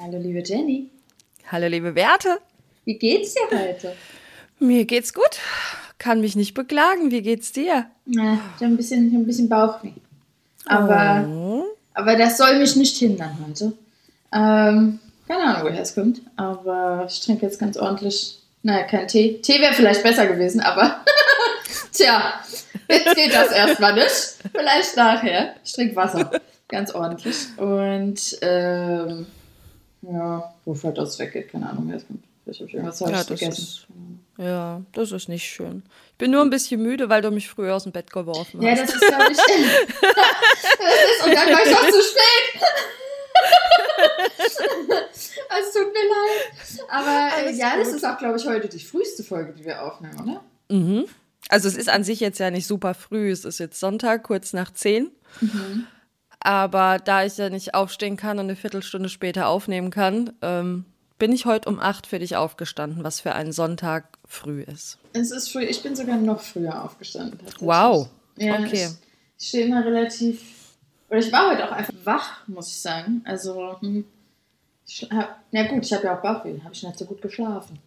Hallo, liebe Jenny. Hallo, liebe Werte. Wie geht's dir heute? Mir geht's gut. Kann mich nicht beklagen. Wie geht's dir? Na, ich habe ein bisschen, ich hab ein bisschen Bauchweh. Aber, Oh. aber das soll mich nicht hindern heute. Ähm, keine Ahnung, woher es kommt. Aber ich trinke jetzt ganz ordentlich. Naja, kein Tee. Tee wäre vielleicht besser gewesen, aber tja, jetzt geht das erstmal nicht. Vielleicht nachher. Ich trinke Wasser. Ganz ordentlich. Und ähm, ja, wofür das weggeht, keine Ahnung, es kommt. Habe ich irgendwas Ja, das ist, ja, das ist nicht schön. Ich bin nur ein bisschen müde, weil du mich früher aus dem Bett geworfen Ja, hast. das ist, glaube ich. das ist, und dann war ich doch zu spät. es tut mir leid. Aber äh, ja, das gut. ist auch, glaube ich, heute die früheste Folge, die wir aufnehmen, oder? Mhm. Also es ist an sich jetzt ja nicht super früh. Es ist jetzt Sonntag, kurz nach zehn. Mhm. Aber da ich ja nicht aufstehen kann und eine Viertelstunde später aufnehmen kann, ähm, bin ich heute um acht für dich aufgestanden, was für einen Sonntag früh ist. Es ist früh. Ich bin sogar noch früher aufgestanden. Wow. Ja, Okay. Ich, ich stehe immer relativ. Oder ich war heute auch einfach wach, muss ich sagen. Also, hm, ich hab, na gut, ich habe ja auch Bauchweh. Habe ich nicht so gut geschlafen.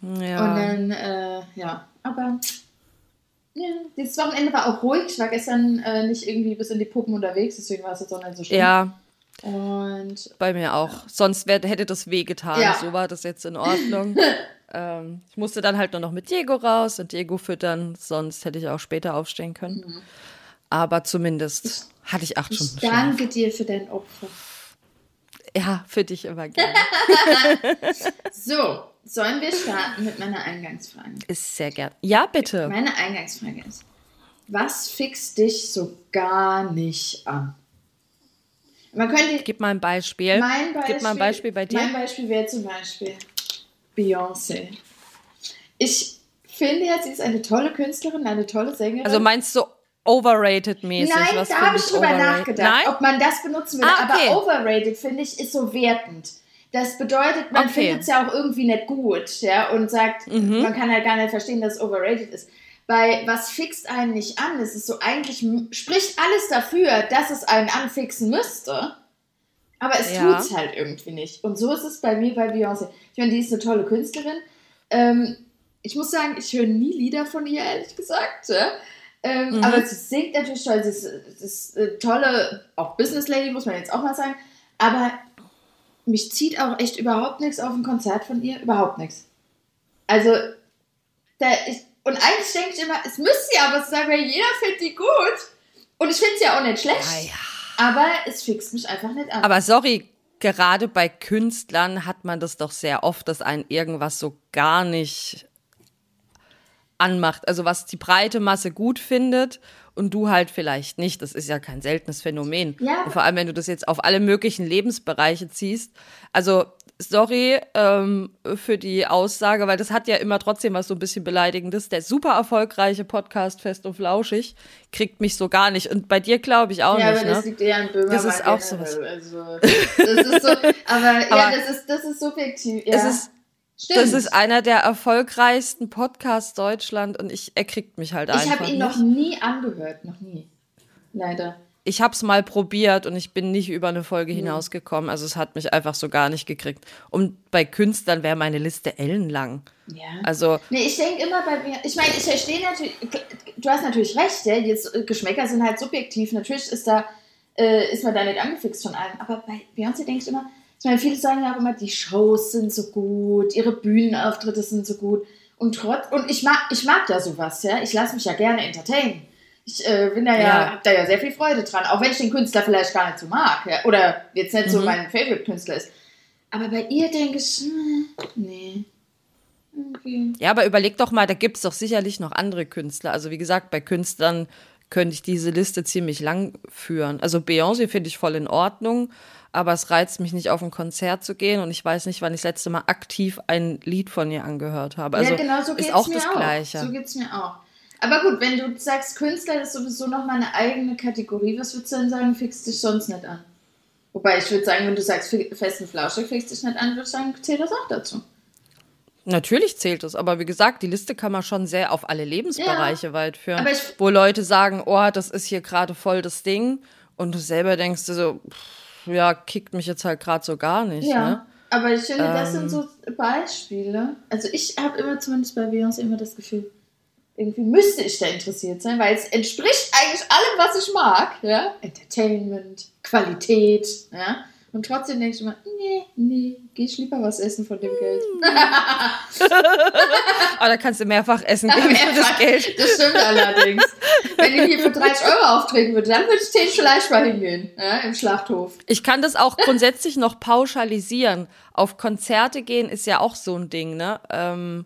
Ja. Und dann, äh, ja, aber ja, dieses Wochenende war auch ruhig. Ich war gestern äh, nicht irgendwie bis in die Puppen unterwegs, deswegen war es jetzt auch nicht so schlimm. ja, Und bei mir auch. Sonst wär, hätte das wehgetan. Ja. So war das jetzt in Ordnung. ähm, ich musste dann halt nur noch mit Diego raus und Diego füttern, sonst hätte ich auch später aufstehen können. Aber zumindest hatte ich acht ich Stunden Schlaf. danke dir für dein Opfer. Ja, für dich immer gerne. So, sollen wir starten mit meiner Eingangsfrage? Ist sehr gern. Ja, bitte. Meine Eingangsfrage ist, was fixt dich so gar nicht an? Man könnte Gib mal ein Beispiel. mein Beispiel, Gib mal ein Beispiel bei dir. Mein Beispiel wäre zum Beispiel Beyoncé. Ich finde ja, sie ist eine tolle Künstlerin, eine tolle Sängerin. Also meinst du overrated mäßig? Nein, was da habe ich drüber overrated? nachgedacht, Nein? ob man das benutzen will. Ah, okay. Aber overrated, finde ich, ist so wertend. Das bedeutet, man Okay. findet es ja auch irgendwie nicht gut, ja, und sagt, Mhm. man kann halt gar nicht verstehen, dass es overrated ist. Bei was fixt einen nicht an, es ist so eigentlich, spricht alles dafür, dass es einen anfixen müsste. Aber es Ja. tut's halt irgendwie nicht. Und so ist es bei mir bei Beyoncé. Ich meine, die ist eine tolle Künstlerin. Ähm, ich muss sagen, ich höre nie Lieder von ihr, ehrlich gesagt. Ja? Ähm, Mhm. Aber sie singt natürlich toll. Sie ist, sie ist eine tolle, auch Business Lady, muss man jetzt auch mal sagen. Aber mich zieht auch echt überhaupt nichts auf ein Konzert von ihr. Überhaupt nichts. Also, da ich, und eigentlich denke ich immer, es müsste ja aber so sein, weil jeder findet die gut. Und ich finde sie ja auch nicht schlecht. Ah, ja. Aber es fixt mich einfach nicht an. Aber sorry, gerade bei Künstlern hat man das doch sehr oft, dass einen irgendwas so gar nicht anmacht. Also was die breite Masse gut findet und du halt vielleicht nicht. Das ist ja kein seltenes Phänomen. Ja. Und vor allem, wenn du das jetzt auf alle möglichen Lebensbereiche ziehst. Also sorry ähm, für die Aussage, weil das hat ja immer trotzdem was so ein bisschen Beleidigendes. Der super erfolgreiche Podcast Fest und Flauschig kriegt mich so gar nicht. Und bei dir glaube ich auch ja, nicht. aber das Ne? liegt eher an Böhmermann. Das ist auch generell. sowas. Also, das ist so, aber, ja, Aber das ist, das ist subjektiv. Ja. Es ist Stimmt. Das ist einer der erfolgreichsten Podcasts Deutschland und ich, er kriegt mich halt ich einfach habe ihn nicht. noch nie angehört, noch nie. Leider. ich habe es mal probiert und ich bin nicht über eine Folge hinausgekommen. Also es hat mich einfach so gar nicht gekriegt. Und bei Künstlern wäre meine Liste ellenlang. Ja. Also Nee, ich denke immer bei mir, ich meine, ich verstehe natürlich, du hast natürlich recht, ja, jetzt, äh, Geschmäcker sind halt subjektiv, natürlich ist da, äh, ist man da nicht angefixt von allem, aber bei Beyoncé denke ich immer, ich meine, viele sagen ja auch immer, die Shows sind so gut, ihre Bühnenauftritte sind so gut und trotz, und ich mag, ich mag ja sowas, ja, ich lasse mich ja gerne entertainen. Ich äh, bin da ja, Ja. hab da ja sehr viel Freude dran, auch wenn ich den Künstler vielleicht gar nicht so mag, ja, oder jetzt nicht so mein Favorite-Künstler ist. Aber bei ihr denke ich, hm, nee. Irgendwie. Ja, aber überleg doch mal, da gibt's doch sicherlich noch andere Künstler. Also wie gesagt, bei Künstlern könnte ich diese Liste ziemlich lang führen. Also Beyoncé finde ich voll in Ordnung, aber es reizt mich nicht auf ein Konzert zu gehen und ich weiß nicht, wann ich das letzte Mal aktiv ein Lied von ihr angehört habe. Also ja, genau so ist geht's auch mir das auch. Gleiche. So geht's mir auch. Aber gut, wenn du sagst, Künstler ist sowieso nochmal eine eigene Kategorie, was würdest du denn sagen, fixt dich sonst nicht an? Wobei ich würde sagen, wenn du sagst, festen Flauschig fixt dich nicht an, würde ich sagen, zählt das auch dazu. Natürlich zählt es, aber wie gesagt, die Liste kann man schon sehr auf alle Lebensbereiche weit führen. Wo Leute sagen, oh, das ist hier gerade voll das Ding und du selber denkst dir so, pff, ja, kickt mich jetzt halt gerade so gar nicht. Ja. Ne? Aber ich finde, das Ähm. sind so Beispiele. Also ich habe immer zumindest bei Beyoncé immer das Gefühl, irgendwie müsste ich da interessiert sein, weil es entspricht eigentlich allem, was ich mag. Ja? Entertainment, Qualität. Ja? Und trotzdem denke ich immer, nee, nee, geh ich lieber was essen von dem Geld. Aber da kannst du mehrfach essen geben für das Geld. Das stimmt allerdings. Wenn ich hier für 30 Euro auftreten würde, dann würde ich den vielleicht mal hingehen, ja, im Schlachthof. Ich kann das auch grundsätzlich noch pauschalisieren. Auf Konzerte gehen ist ja auch so ein Ding, ne? Ähm,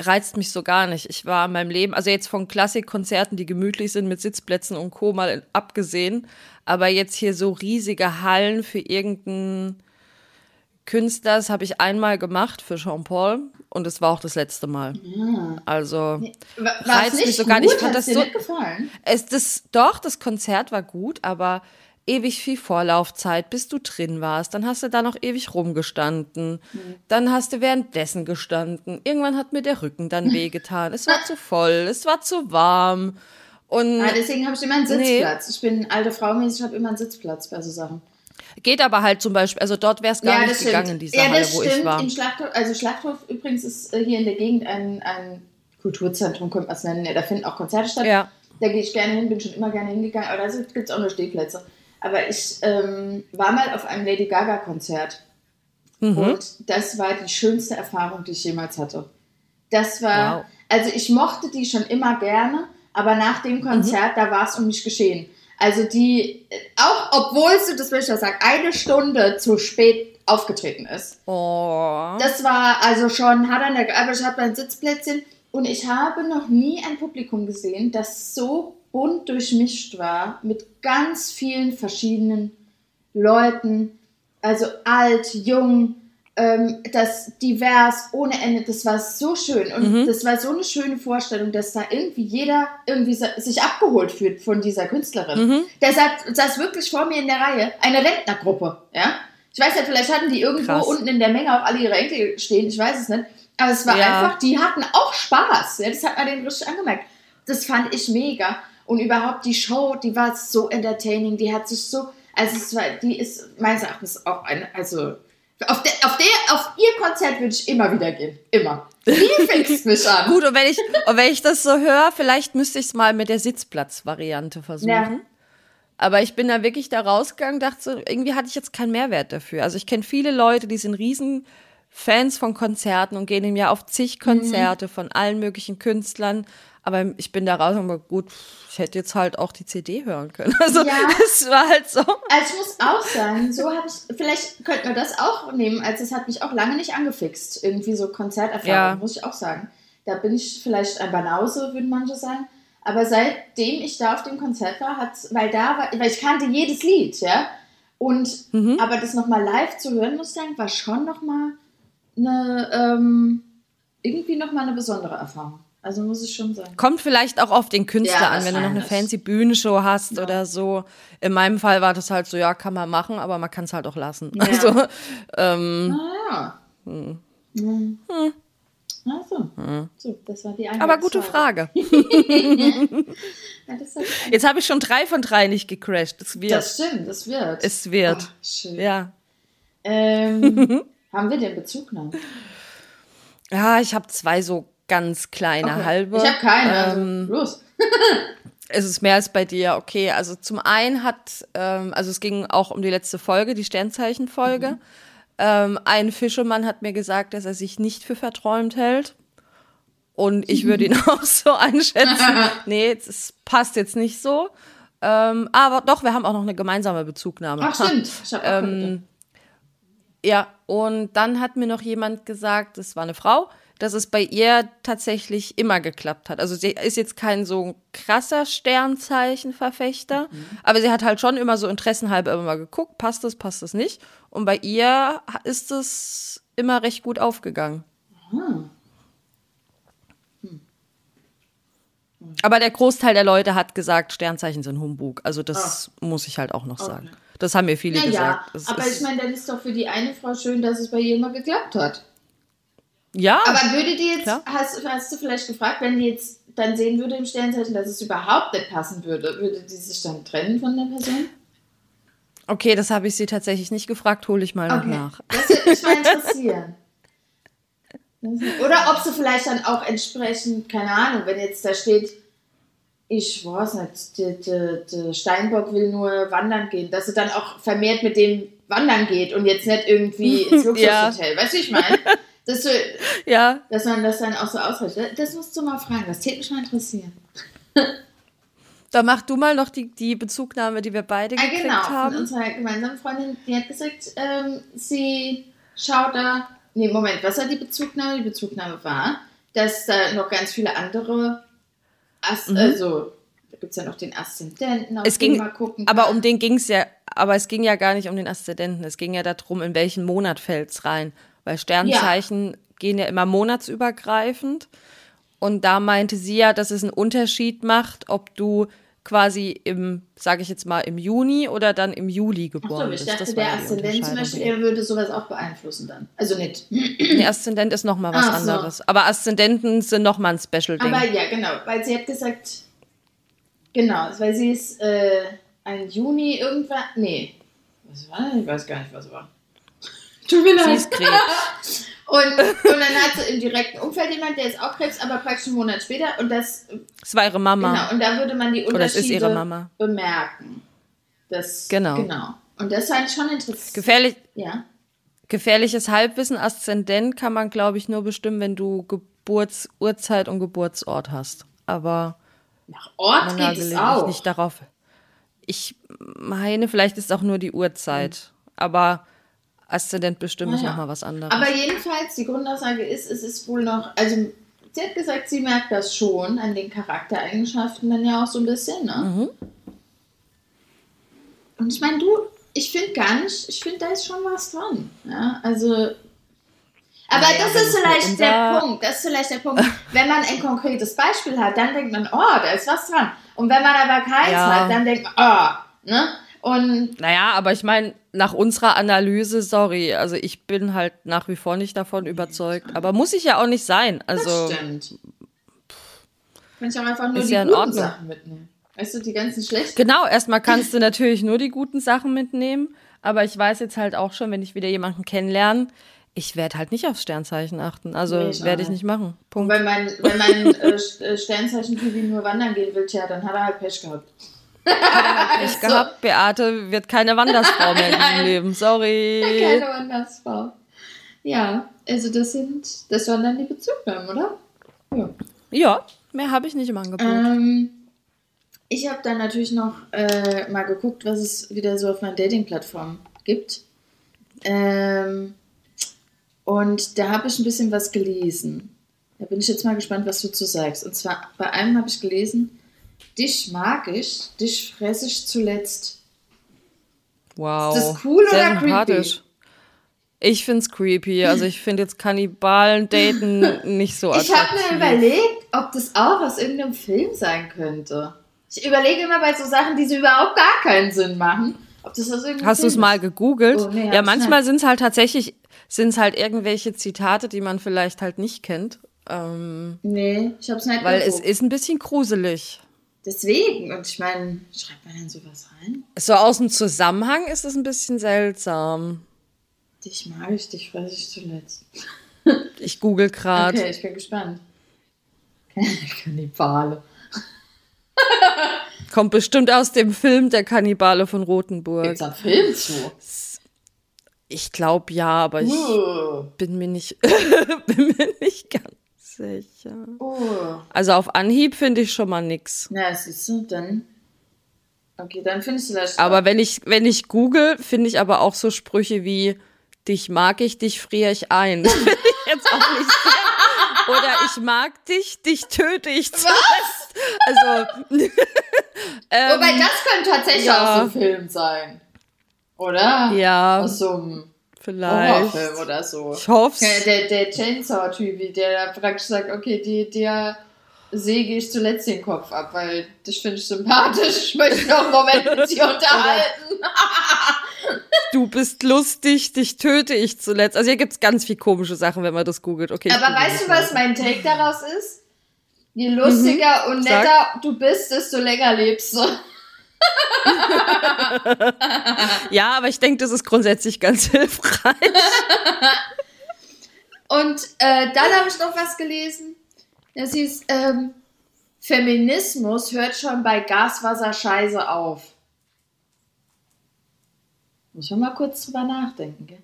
reizt mich so gar nicht. Ich war in meinem Leben, also jetzt von Klassikkonzerten, die gemütlich sind mit Sitzplätzen und Co. mal abgesehen, aber jetzt hier so riesige Hallen für irgendeinen Künstler, das habe ich einmal gemacht für Jean-Paul und es war auch das letzte Mal. Also War es reizt mich so gar nicht. Ich fand das dir so, nicht gefallen? es, das, doch, das Konzert war gut, aber ewig viel Vorlaufzeit, bis du drin warst. Dann hast du da noch ewig rumgestanden. Dann hast du währenddessen gestanden. Irgendwann hat mir der Rücken dann wehgetan. Es war zu voll, es war zu warm. Und Ah, deswegen habe ich immer einen Nee. Sitzplatz. Ich bin alte Frau mäßig, ich habe immer einen Sitzplatz bei so Sachen. geht aber halt zum Beispiel, also dort wäre es gar nicht gegangen in dieser ja, Halle, wo stimmt. ich war. Im Schlachthof, also Schlachthof übrigens ist äh, hier in der Gegend ein, ein Kulturzentrum, könnte man es nennen. Ja, da finden auch Konzerte statt. Ja. Da gehe ich gerne hin, bin schon immer gerne hingegangen, aber da gibt es auch nur Stehplätze. Aber ich ähm, war mal auf einem Lady Gaga-Konzert. Mhm. Und das war die schönste Erfahrung, die ich jemals hatte. Das war, Wow. also ich mochte die schon immer gerne, aber nach dem Konzert, da war es um mich geschehen. Also die, auch obwohl sie, das will ich ja sagen, eine Stunde zu spät aufgetreten ist. Oh. Das war also schon hart an der, aber ich habe ein Sitzplätzchen und ich habe noch nie ein Publikum gesehen, das so bunt durchmischt war mit ganz vielen verschiedenen Leuten, also alt, jung, ähm, das divers, ohne Ende, das war so schön und das war so eine schöne Vorstellung, dass da irgendwie jeder irgendwie sich abgeholt fühlt von dieser Künstlerin. Der saß, saß wirklich vor mir in der Reihe, eine Rentnergruppe, ja. Ich weiß nicht, vielleicht hatten die irgendwo Krass. unten in der Menge auch alle ihre Enkel stehen, ich weiß es nicht. Aber es war Ja. einfach, die hatten auch Spaß. Ja, das hat man denen richtig angemerkt. Das fand ich mega. Und überhaupt die Show, die war so entertaining, die hat sich so, also es war, die ist meines Erachtens auch eine, also auf, der, auf, der, auf ihr Konzert würde ich immer wieder gehen. Immer. Die fixt mich an. Gut, und wenn ich, und wenn ich das so höre, vielleicht müsste ich es mal mit der Sitzplatzvariante versuchen. Ja. Aber ich bin da wirklich da rausgegangen, dachte so, irgendwie hatte ich jetzt keinen Mehrwert dafür. Also ich kenne viele Leute, die sind riesen Fans von Konzerten und gehen im Jahr auf zig Konzerte von allen möglichen Künstlern. Aber ich bin da raus und war gut, ich hätte jetzt halt auch die CD hören können. Also Ja. es war halt so. Also ich muss auch sagen, so habe ich, vielleicht könnten wir das auch nehmen, als es hat mich auch lange nicht angefixt. Irgendwie so Konzerterfahrung, Ja. muss ich auch sagen. Da bin ich vielleicht ein Banause, würden manche sagen. Aber seitdem ich da auf dem Konzert war, hat weil da war, weil ich kannte jedes Lied, ja. Und aber das nochmal live zu hören, muss ich sagen, war schon nochmal eine, ähm, irgendwie nochmal eine besondere Erfahrung. Also muss ich schon sagen. Kommt vielleicht auch auf den Künstler Ja, an, wenn du noch eine fancy Bühnenshow hast oder so. In meinem Fall war das halt so, ja, kann man machen, aber man kann es halt auch lassen. Ja. Also, ähm, Ah. Hm. Also, so, das war die eine. aber gute Frage. Ja. Jetzt habe ich schon drei von drei nicht gecrashed. Es wird. das stimmt, das wird. es wird. Ach, schön. Ja. Ähm, haben wir den Bezugnahmen? Ja, ich habe zwei so ganz kleine Okay. halbe. Ich habe keine. Also, Ähm, los. es ist mehr als bei dir. Okay, also zum einen hat, ähm, also es ging auch um die letzte Folge, die Sternzeichenfolge. Mhm. Ähm, ein Fischermann hat mir gesagt, dass er sich nicht für verträumt hält. Und ich würde ihn auch so einschätzen. nee, es passt jetzt nicht so. Ähm, aber doch, wir haben auch noch eine gemeinsame Bezugnahme. Ach, stimmt. Ich hab auch Ähm, Ja, und dann hat mir noch jemand gesagt, das war eine Frau, dass es bei ihr tatsächlich immer geklappt hat. Also sie ist jetzt kein so krasser Sternzeichenverfechter, aber sie hat halt schon immer so interessenhalber immer mal geguckt, passt das, passt das nicht. Und bei ihr ist es immer recht gut aufgegangen. Aber der Großteil der Leute hat gesagt, Sternzeichen sind Humbug. Also das muss ich halt auch noch sagen. Das haben mir viele Ja, ja. gesagt. Das Aber ich meine, dann ist doch für die eine Frau schön, dass es bei ihr immer geklappt hat. Ja. Aber würde die jetzt, Klar. hast, hast du vielleicht gefragt, wenn die jetzt dann sehen würde im Sternzeichen, dass es überhaupt nicht passen würde, würde die sich dann trennen von der Person? Okay, das habe ich sie tatsächlich nicht gefragt, hole ich mal noch Okay. nach. Das würde mich mal interessieren. Oder ob sie vielleicht dann auch entsprechend, keine Ahnung, wenn jetzt da steht, ich weiß nicht, der, der, der Steinbock will nur wandern gehen, dass sie dann auch vermehrt mit dem wandern geht und jetzt nicht irgendwie ins Ja. Luxushotel. Weißt du, ich meine? Dass, du, Ja, dass man das dann auch so ausrichtet. Das musst du mal fragen, das täte mich mal interessieren. da mach du mal noch die, die Bezugnahme, die wir beide Ah, gekriegt genau, haben. unserer gemeinsamen Freundin, die hat gesagt, ähm, sie schaut da. Nee, Moment, was war die Bezugnahme? Die Bezugnahme war, dass da noch ganz viele andere, As also, da gibt es ja noch den Aszendenten, auf Mhm. Es den ging, man gucken aber kann. um den ging es ja, aber es ging ja gar nicht um den Aszendenten. Es ging ja darum, in welchen Monat fällt's rein. Weil Sternzeichen gehen ja immer monatsübergreifend. Und da meinte sie ja, dass es einen Unterschied macht, ob du quasi im, sage ich jetzt mal, im Juni oder dann im Juli geboren so, ich bist. dachte, der ja Aszendent zum. Beispiel, er würde sowas auch beeinflussen dann. Also nicht. Der Aszendent ist nochmal was Ach so. anderes. Aber Aszendenten sind nochmal ein Special-Ding. Aber ja, genau, weil sie hat gesagt, genau, weil sie ist äh, ein Juni irgendwann, nee, was war? Ich weiß gar nicht, was war. Tut mir Sie leid. ist Krebs. Und, und dann hat sie im direkten Umfeld jemand, der ist auch Krebs, aber praktisch einen Monat später. Und das, Das war ihre Mama. genau, und da würde man die Oder es ist Unterschiede ihre Mama. bemerken. Das, Genau. genau. Und das fand ich schon interessant. Gefährlich, Ja. Gefährliches Halbwissen, Aszendent kann man, glaube ich, nur bestimmen, wenn du Geburtsurzeit und Geburtsort hast. Aber Nach Ort geht es auch. nicht darauf. Ich meine, vielleicht ist auch nur die Uhrzeit. Aber Aszendent bestimmt ist Naja. nochmal was anderes. Aber jedenfalls, die Grundaussage ist, es ist wohl noch, also sie hat gesagt, sie merkt das schon an den Charaktereigenschaften dann ja auch so ein bisschen, ne? Mhm. Und ich meine, du, ich finde gar nicht, ich finde, da ist schon was dran. Ja, also. Aber Naja, das ist vielleicht der Punkt. Das ist vielleicht der Punkt. Wenn man ein konkretes Beispiel hat, dann denkt man, oh, da ist was dran. Und wenn man aber keins Ja. hat, dann denkt man, oh, ne? Und naja, aber ich meine, nach unserer Analyse, sorry, also ich bin halt nach wie vor nicht davon überzeugt. Aber muss ich ja auch nicht sein. das Also, stimmt. Kann ich auch einfach nur die ja guten. Sachen mitnehmen. Weißt du, die ganzen schlechten. Genau, erstmal kannst du natürlich nur die guten Sachen mitnehmen, aber ich weiß jetzt halt auch schon, wenn ich wieder jemanden kennenlerne, ich werde halt nicht aufs Sternzeichen achten. Also Nee, werde ich nicht. machen. Punkt. Wenn mein, wenn mein äh, äh, Sternzeichen-Typi nur wandern gehen will, tja, dann hat er halt Pech gehabt. Pech gehabt, Beate wird keine Wandersfrau mehr in diesem Leben. Sorry. Keine Wandersfrau. Ja, also das sind, das waren dann die Bezugnahmen, oder? Ja. Ja, mehr habe ich nicht im Angebot. Ähm, ich habe dann natürlich noch äh, mal geguckt, was es wieder so auf meinen Dating-Plattformen gibt. Ähm, und da habe ich ein bisschen was gelesen. Da bin ich jetzt mal gespannt, was du zu sagst. Und zwar bei einem habe ich gelesen, dich mag ich, dich fresse ich zuletzt. Wow. ist das cool Sehr oder creepy? Ich find's creepy. Also ich finde jetzt Kannibalen daten nicht so Ich attraktiv. habe mir überlegt, ob das auch aus irgendeinem Film sein könnte. Ich überlege immer bei so Sachen, die so überhaupt gar keinen Sinn machen, ob das aus irgendeinem Hast du es mal gegoogelt? Oh, nee, ja, ich manchmal sind es halt tatsächlich, sind es halt irgendwelche Zitate, die man vielleicht halt nicht kennt. Ähm, Nee, ich habe es nicht weil es geguckt. ist ein bisschen gruselig. Deswegen, und ich meine, schreibt man denn sowas rein? So aus dem Zusammenhang ist es ein bisschen seltsam. Dich mag ich, dich fresse ich zuletzt. Ich google gerade. Okay, ich bin gespannt. Kannibale. Kommt bestimmt aus dem Film Der Kannibale von Rothenburg. Gibt's da einen Film zu? Ich glaube ja, aber ich Uh, bin mir nicht, bin mir nicht ganz sicher. uh. Also auf Anhieb finde ich schon mal nix. Na, siehst du, dann. Okay, dann findest du das. Aber wenn ich, wenn ich google, finde ich aber auch so Sprüche wie dich mag ich, dich friere ich ein. Finde ich jetzt auch nicht sehr. Oder ich mag dich, dich töte ich zuletzt. Also, ähm, Wobei, das könnte tatsächlich ja. auch so ein Film sein. Oder? ja, Aus so einem vielleicht. Horrorfilm oder so. Ich hoffe Ja, Der, der Chainsaw-Typ, der da praktisch sagt, okay, die, der säge ich zuletzt den Kopf ab, weil das finde ich sympathisch. Ich möchte noch einen Moment mit dir unterhalten. Du bist lustig, dich töte ich zuletzt. Also hier gibt's ganz viel komische Sachen, wenn man das googelt. Okay, Aber google weißt du, was mein Take daraus ist? Je lustiger und Mhm. Sag. netter du bist, desto länger lebst du. ja, aber ich denke, das ist grundsätzlich ganz hilfreich. Und äh, dann habe ich noch was gelesen. Das hieß, ähm, Feminismus hört schon bei Gaswasser-Scheiße auf. Muss man mal kurz drüber nachdenken, gell?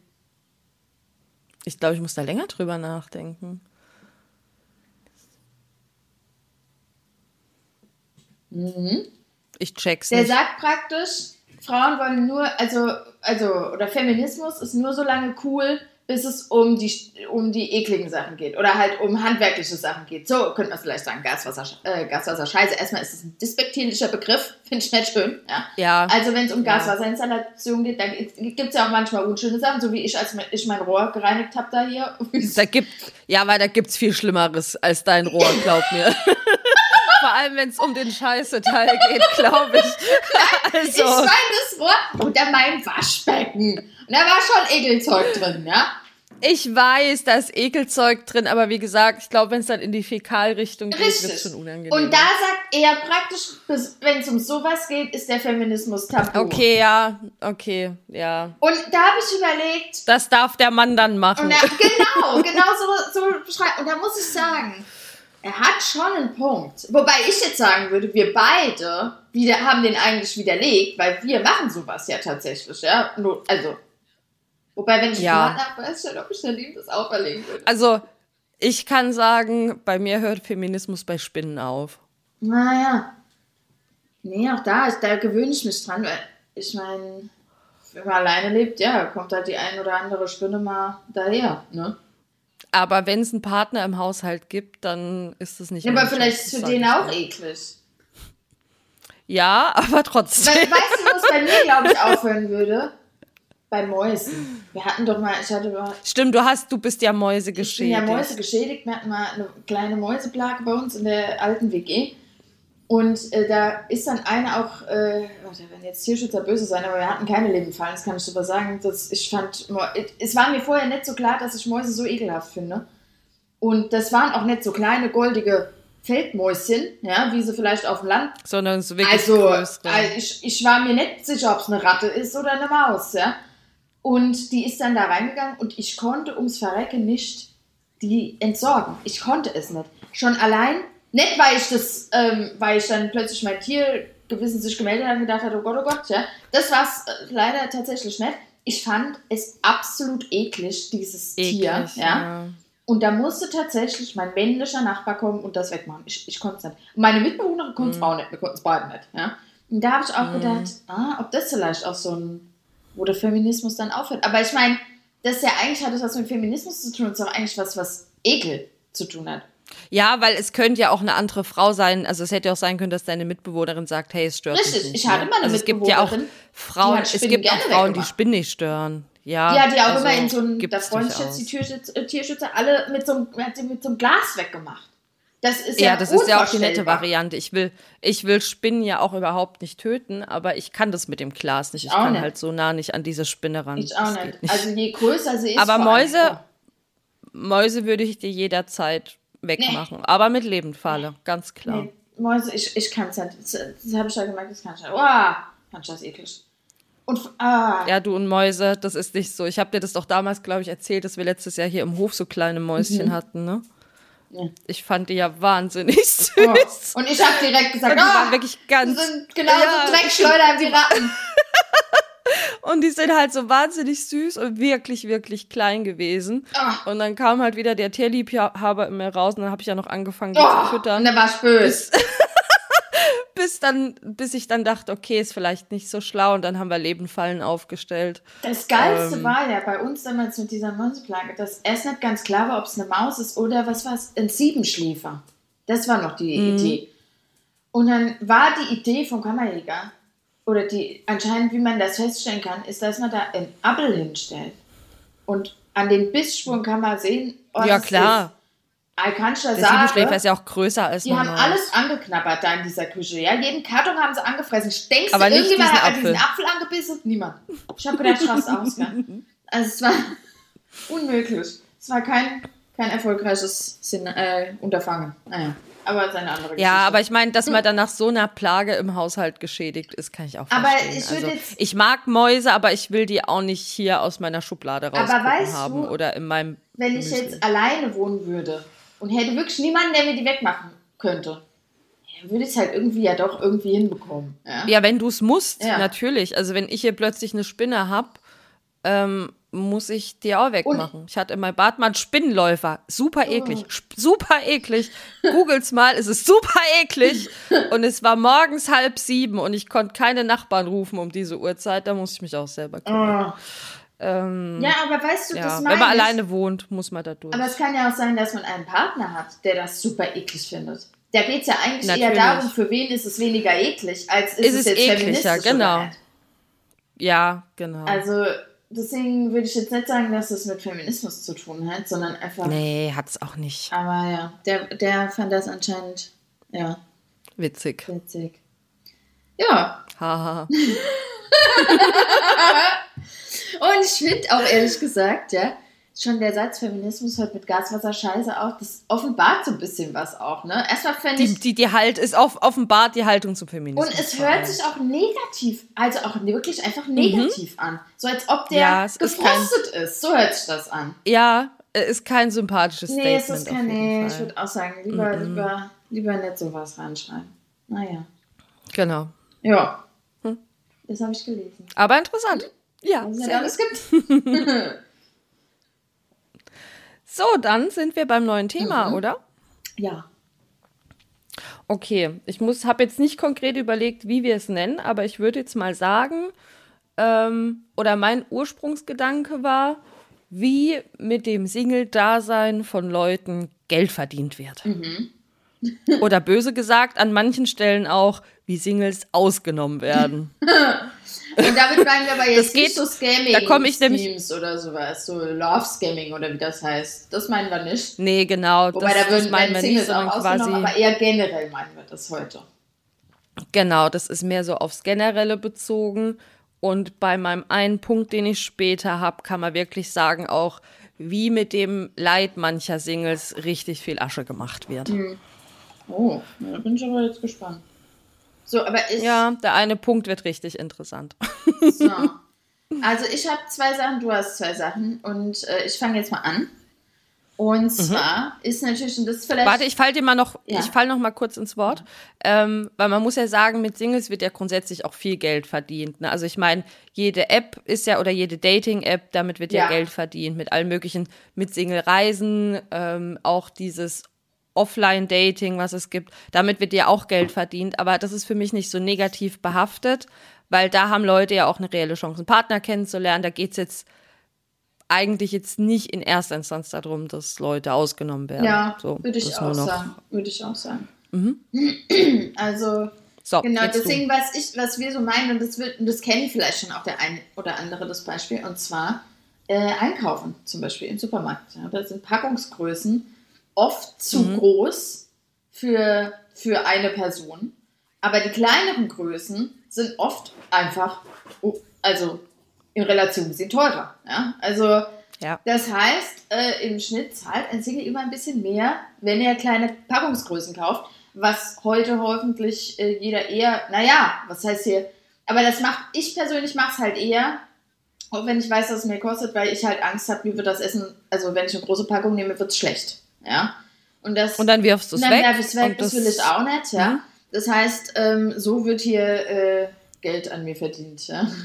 Ich glaube, ich muss da länger drüber nachdenken. Mhm. Ich check's Der nicht. sagt praktisch, Frauen wollen nur, also, also, oder Feminismus ist nur so lange cool, bis es um die, um die ekligen Sachen geht oder halt um handwerkliche Sachen geht. So könnte man vielleicht sagen, Gaswasser, äh, Gaswasser Scheiße. Erstmal ist es ein despektierlicher Begriff, finde ich nicht schön. Ja. Ja. Also wenn es um. Gaswasserinstallation geht, dann gibt es ja auch manchmal unschöne Sachen, so wie ich, als ich mein Rohr gereinigt habe da hier. Da gibt, ja, weil da gibt's viel Schlimmeres als dein Rohr, glaub mir. Allem, wenn es um den Scheiße-Teil geht, glaube ich. Ich Also, schwein das Rohr unter meinem Waschbecken. Und da war schon Ekelzeug drin, ja? ich weiß, da ist Ekelzeug drin, aber wie gesagt, ich glaube, wenn es dann in die Fäkalrichtung geht, wird Richtig. schon unangenehm. Und da sagt er praktisch, wenn es um sowas geht, ist der Feminismus tabu. Okay, ja, okay, ja. Und da habe ich überlegt, Das darf der Mann dann machen. da, genau, genau so, so beschreibt. Und da muss ich sagen, er hat schon einen Punkt. Wobei ich jetzt sagen würde, wir beide wieder, haben den eigentlich widerlegt, weil wir machen sowas ja tatsächlich, ja. Nur- Also, wobei, wenn ich Ja. habe, weiß ich nicht, ob ich dann ihm das auferlegen würde. Also, ich kann sagen, bei mir hört Feminismus bei Spinnen auf. Naja. Nee, auch da, ist- da gewöhne ich mich dran, weil ich meine, wenn man alleine lebt, ja, kommt halt die ein oder andere Spinne mal daher, ne? Aber wenn es einen Partner im Haushalt gibt, dann ist es nicht Ja, aber vielleicht ist für sag den auch eklig. Ja, aber trotzdem. Weißt du, wo es bei mir, glaube ich, aufhören würde? Bei Mäusen. Wir hatten doch mal, ich hatte mal, Stimmt, du hast, du bist ja Mäuse ich bin geschädigt. ja Mäuse geschädigt. Wir hatten mal eine kleine Mäuseplage bei uns in der alten WG. Und äh, da ist dann eine auch, äh, oh, da werden jetzt Tierschützer böse sein, aber wir hatten keine Lebendfallen, das kann ich super sagen. Das, ich fand, es war mir vorher nicht so klar, dass ich Mäuse so ekelhaft finde. Und das waren auch nicht so kleine goldige Feldmäuschen, ja, wie sie vielleicht auf dem Land sondern so wirklich also, größere. also ich, ich war mir nicht sicher, ob es eine Ratte ist oder eine Maus, ja. Und die ist dann da reingegangen und ich konnte ums Verrecken nicht die entsorgen. Ich konnte es nicht. Schon allein, nicht weil ich das, ähm, weil ich dann plötzlich mein Tiergewissen sich gemeldet hat und gedacht hat, oh Gott, oh Gott, ja. Das war es äh, leider tatsächlich nicht. Ich fand es absolut eklig, dieses Tier, Eklig, ja. Und da musste tatsächlich mein männlicher Nachbar kommen und das wegmachen. Ich, ich konnte es nicht. Und meine Mitbewohnerin konnte es auch nicht. Wir konnten es beide nicht. Ja? Und da habe ich auch gedacht, ah, ob das vielleicht auch so ein, wo der Feminismus dann aufhört. Aber ich meine, das ist ja eigentlich hat das was mit Feminismus zu tun. Das ist auch eigentlich was, was Ekel zu tun hat. Ja, weil es könnte ja auch eine andere Frau sein. Also es hätte ja auch sein können, dass deine Mitbewohnerin sagt, hey, es stört Richtig, mich nicht. ich hatte ne? mal eine also es gibt ja auch Mitbewohnerin, Frauen, die es Spinnen gibt auch Frauen, die. Spinnen nicht stören. Ja, Die hat ja auch also immer in so einem, da freuen sich jetzt die Tierschützer, äh, Tierschützer alle mit so, einem, mit so einem Glas weggemacht. Das ist ja Ja, das ist ja auch die nette. Variante. Ich will, ich will Spinnen ja auch überhaupt nicht töten, aber ich kann das mit dem Glas nicht. Ich auch kann nicht. halt so nah nicht an diese Spinne ran. Ich auch nicht. geht Also je größer sie ist. Aber Mäuse- Mäuse würde ich dir jederzeit wegmachen. Aber mit Lebendfalle, ganz klar. Nee, Mäuse, ich, ich kann es nicht. Das, das habe ich ja gemerkt, das kann ich nicht. Uah, fand ich das eklig. Und, ah, Ja, du und Mäuse, das ist nicht so. Ich habe dir das doch damals, glaube ich, erzählt, dass wir letztes Jahr hier im Hof so kleine Mäuschen hatten, ne? Ja. Ich fand die ja wahnsinnig süß. oh. Und ich habe direkt gesagt, Und die waren ah, wirklich die ganz. sind genauso Ja, Dreckschleuder wie Ratten. Und die sind halt so wahnsinnig süß und wirklich, wirklich klein gewesen. Ah. Und dann kam halt wieder der Tierliebhaber in mir raus und dann habe ich ja noch angefangen, die zu Oh, und füttern. da war ich böse. Bis dann, bis ich dann dachte, okay, ist vielleicht nicht so schlau und dann haben wir Lebenfallen aufgestellt. Das Geilste Ähm. war ja bei uns damals mit dieser Mäuseplage, dass erst nicht ganz klar war, ob es eine Maus ist oder was war es, ein Siebenschläfer. Das war noch die Mhm. Idee. Und dann war die Idee vom Kammerjäger, oder die anscheinend, wie man das feststellen kann, ist, dass man da einen Appel hinstellt. Und an den Bissspuren kann man sehen, was ja, klar. kann schon Der ist ja auch größer als die haben alles angeknabbert da in dieser Küche. Ja? Jeden Karton haben sie angefressen. Denkst Aber du, nicht irgendjemand diesen hat Apfel. diesen Apfel angebissen? Niemand. Ich habe gedacht, ich raste aus. Also es war unmöglich. Es war kein, kein erfolgreiches Sin äh, Unterfangen. Naja. Aber seine andere Geschichte. Ja, aber ich meine, dass man dann nach so einer Plage im Haushalt geschädigt ist, kann ich auch Aber verstehen. ich also, jetzt- ich mag Mäuse, aber ich will die auch nicht hier aus meiner Schublade weißt haben du, oder in meinem Wenn ich Müsli. jetzt alleine wohnen würde und hätte wirklich niemanden, der mir die wegmachen könnte, würde ich es halt irgendwie ja doch irgendwie hinbekommen. Ja. Ja, wenn du es musst, Ja. natürlich. Also wenn ich hier plötzlich eine Spinne hab, ähm, muss ich die auch wegmachen. ich hatte in meinem Bad mal einen Spinnenläufer. Super eklig. Oh. Super eklig. Googles mal, es ist super eklig. Und es war morgens halb sieben und ich konnte keine Nachbarn rufen um diese Uhrzeit. Da muss ich mich auch selber kümmern. Oh. Ähm, ja, aber weißt du, ja. das Wenn man ich. alleine wohnt, muss man da durch. Aber es kann ja auch sein, dass man einen Partner hat, der das super eklig findet. Da geht es ja eigentlich eher Natürlich. darum, für wen ist es weniger eklig, als ist, Ist es es jetzt ekliger, feministisch genau. ja, genau. Also deswegen würde ich jetzt nicht sagen, dass es mit Feminismus zu tun hat, sondern einfach. nee, hat's auch nicht. Aber ja, der, der fand das anscheinend ja Witzig. witzig. Ja, Haha. und ich finde auch ehrlich gesagt, ja, schon der Satz Feminismus hört mit Gaswasser scheiße auf, das offenbart so ein bisschen was auch, ne? Erstmal fände ich. die, die halt ist auf, offenbart die Haltung zum Feminismus. Und es hört sich auch negativ, also auch wirklich einfach negativ an. So als ob der Mhm. Ja, es ist gefrostet ist. So hört sich das an. Ja, äh, ist kein sympathisches Nee, Statement. es ist kein, nee, ich würde auch sagen, lieber, lieber, lieber nicht sowas reinschreiben. Naja. Genau. Ja. Hm. Das habe ich gelesen. Aber interessant. Ja, Was es ja alles gibt. So, dann sind wir beim neuen Thema, Mhm. oder? Ja. Okay, ich muss, habe jetzt nicht konkret überlegt, wie wir es nennen, aber ich würde jetzt mal sagen, ähm, oder mein Ursprungsgedanke war, wie mit dem Single-Dasein von Leuten Geld verdient wird. Mhm. Oder böse gesagt, an manchen Stellen auch, wie Singles ausgenommen werden. Und damit meinen wir aber jetzt Das geht- nicht so Scamming da komm ich nämlich- Schemes oder sowas, so Love Scamming oder wie das heißt. Das meinen wir nicht. Nee, genau. Wobei das, da würden nicht, Singles sondern auch ausgenommen, quasi. aber eher generell meinen wir das heute. Genau, das ist mehr so aufs Generelle bezogen. Und bei meinem einen Punkt, den ich später habe, kann man wirklich sagen, auch wie mit dem Leid mancher Singles richtig viel Asche gemacht wird. Oh, ja, da bin ich aber jetzt gespannt. So, aber ich. Ja, der eine Punkt wird richtig interessant. So. Also ich habe zwei Sachen, du hast zwei Sachen und äh, ich fange jetzt mal an. Und zwar ist natürlich, und das ist vielleicht. Mhm. Warte, ich falle dir mal noch, Ja. ich fall noch mal kurz ins Wort, ähm, weil man muss ja sagen, mit Singles wird ja grundsätzlich auch viel Geld verdient. Ne? Also ich meine, jede App ist ja oder jede Dating-App, damit wird ja. Ja. Geld verdient mit allen möglichen, mit Single-Reisen, ähm, auch dieses Offline-Dating, was es gibt, damit wird ja auch Geld verdient. Aber das ist für mich nicht so negativ behaftet, weil da haben Leute ja auch eine reelle Chance, einen Partner kennenzulernen. Da geht's jetzt eigentlich jetzt nicht in erster Instanz darum, dass Leute ausgenommen werden. ja, so, würde ich das auch. Mhm. sagen. Würde ich auch sagen. Also, So, genau, deswegen, was, ich, was wir so meinen, und das, wird, und das kennen vielleicht schon auch der ein oder andere das Beispiel, und zwar äh, einkaufen, zum Beispiel im Supermarkt. Ja, da sind Packungsgrößen oft zu Mhm. groß für, für eine Person, aber die kleineren Größen sind oft einfach, oh, also in Relation gesehen teurer. Ja? Also. Ja. das heißt, äh, im Schnitt zahlt ein Single immer ein bisschen mehr, wenn er kleine Packungsgrößen kauft, was heute hoffentlich äh, jeder eher, naja, was heißt hier, aber das macht, ich persönlich mache es halt eher, auch wenn ich weiß, dass es mehr kostet, weil ich halt Angst habe, mir wird das Essen, also wenn ich eine große Packung nehme, wird es schlecht. Ja. Und, das, Und dann wirfst du es und dann weg. werf weg, und das, will ich auch nicht, ja. Mhm. Das heißt, ähm, so wird hier äh, Geld an mir verdient, ja.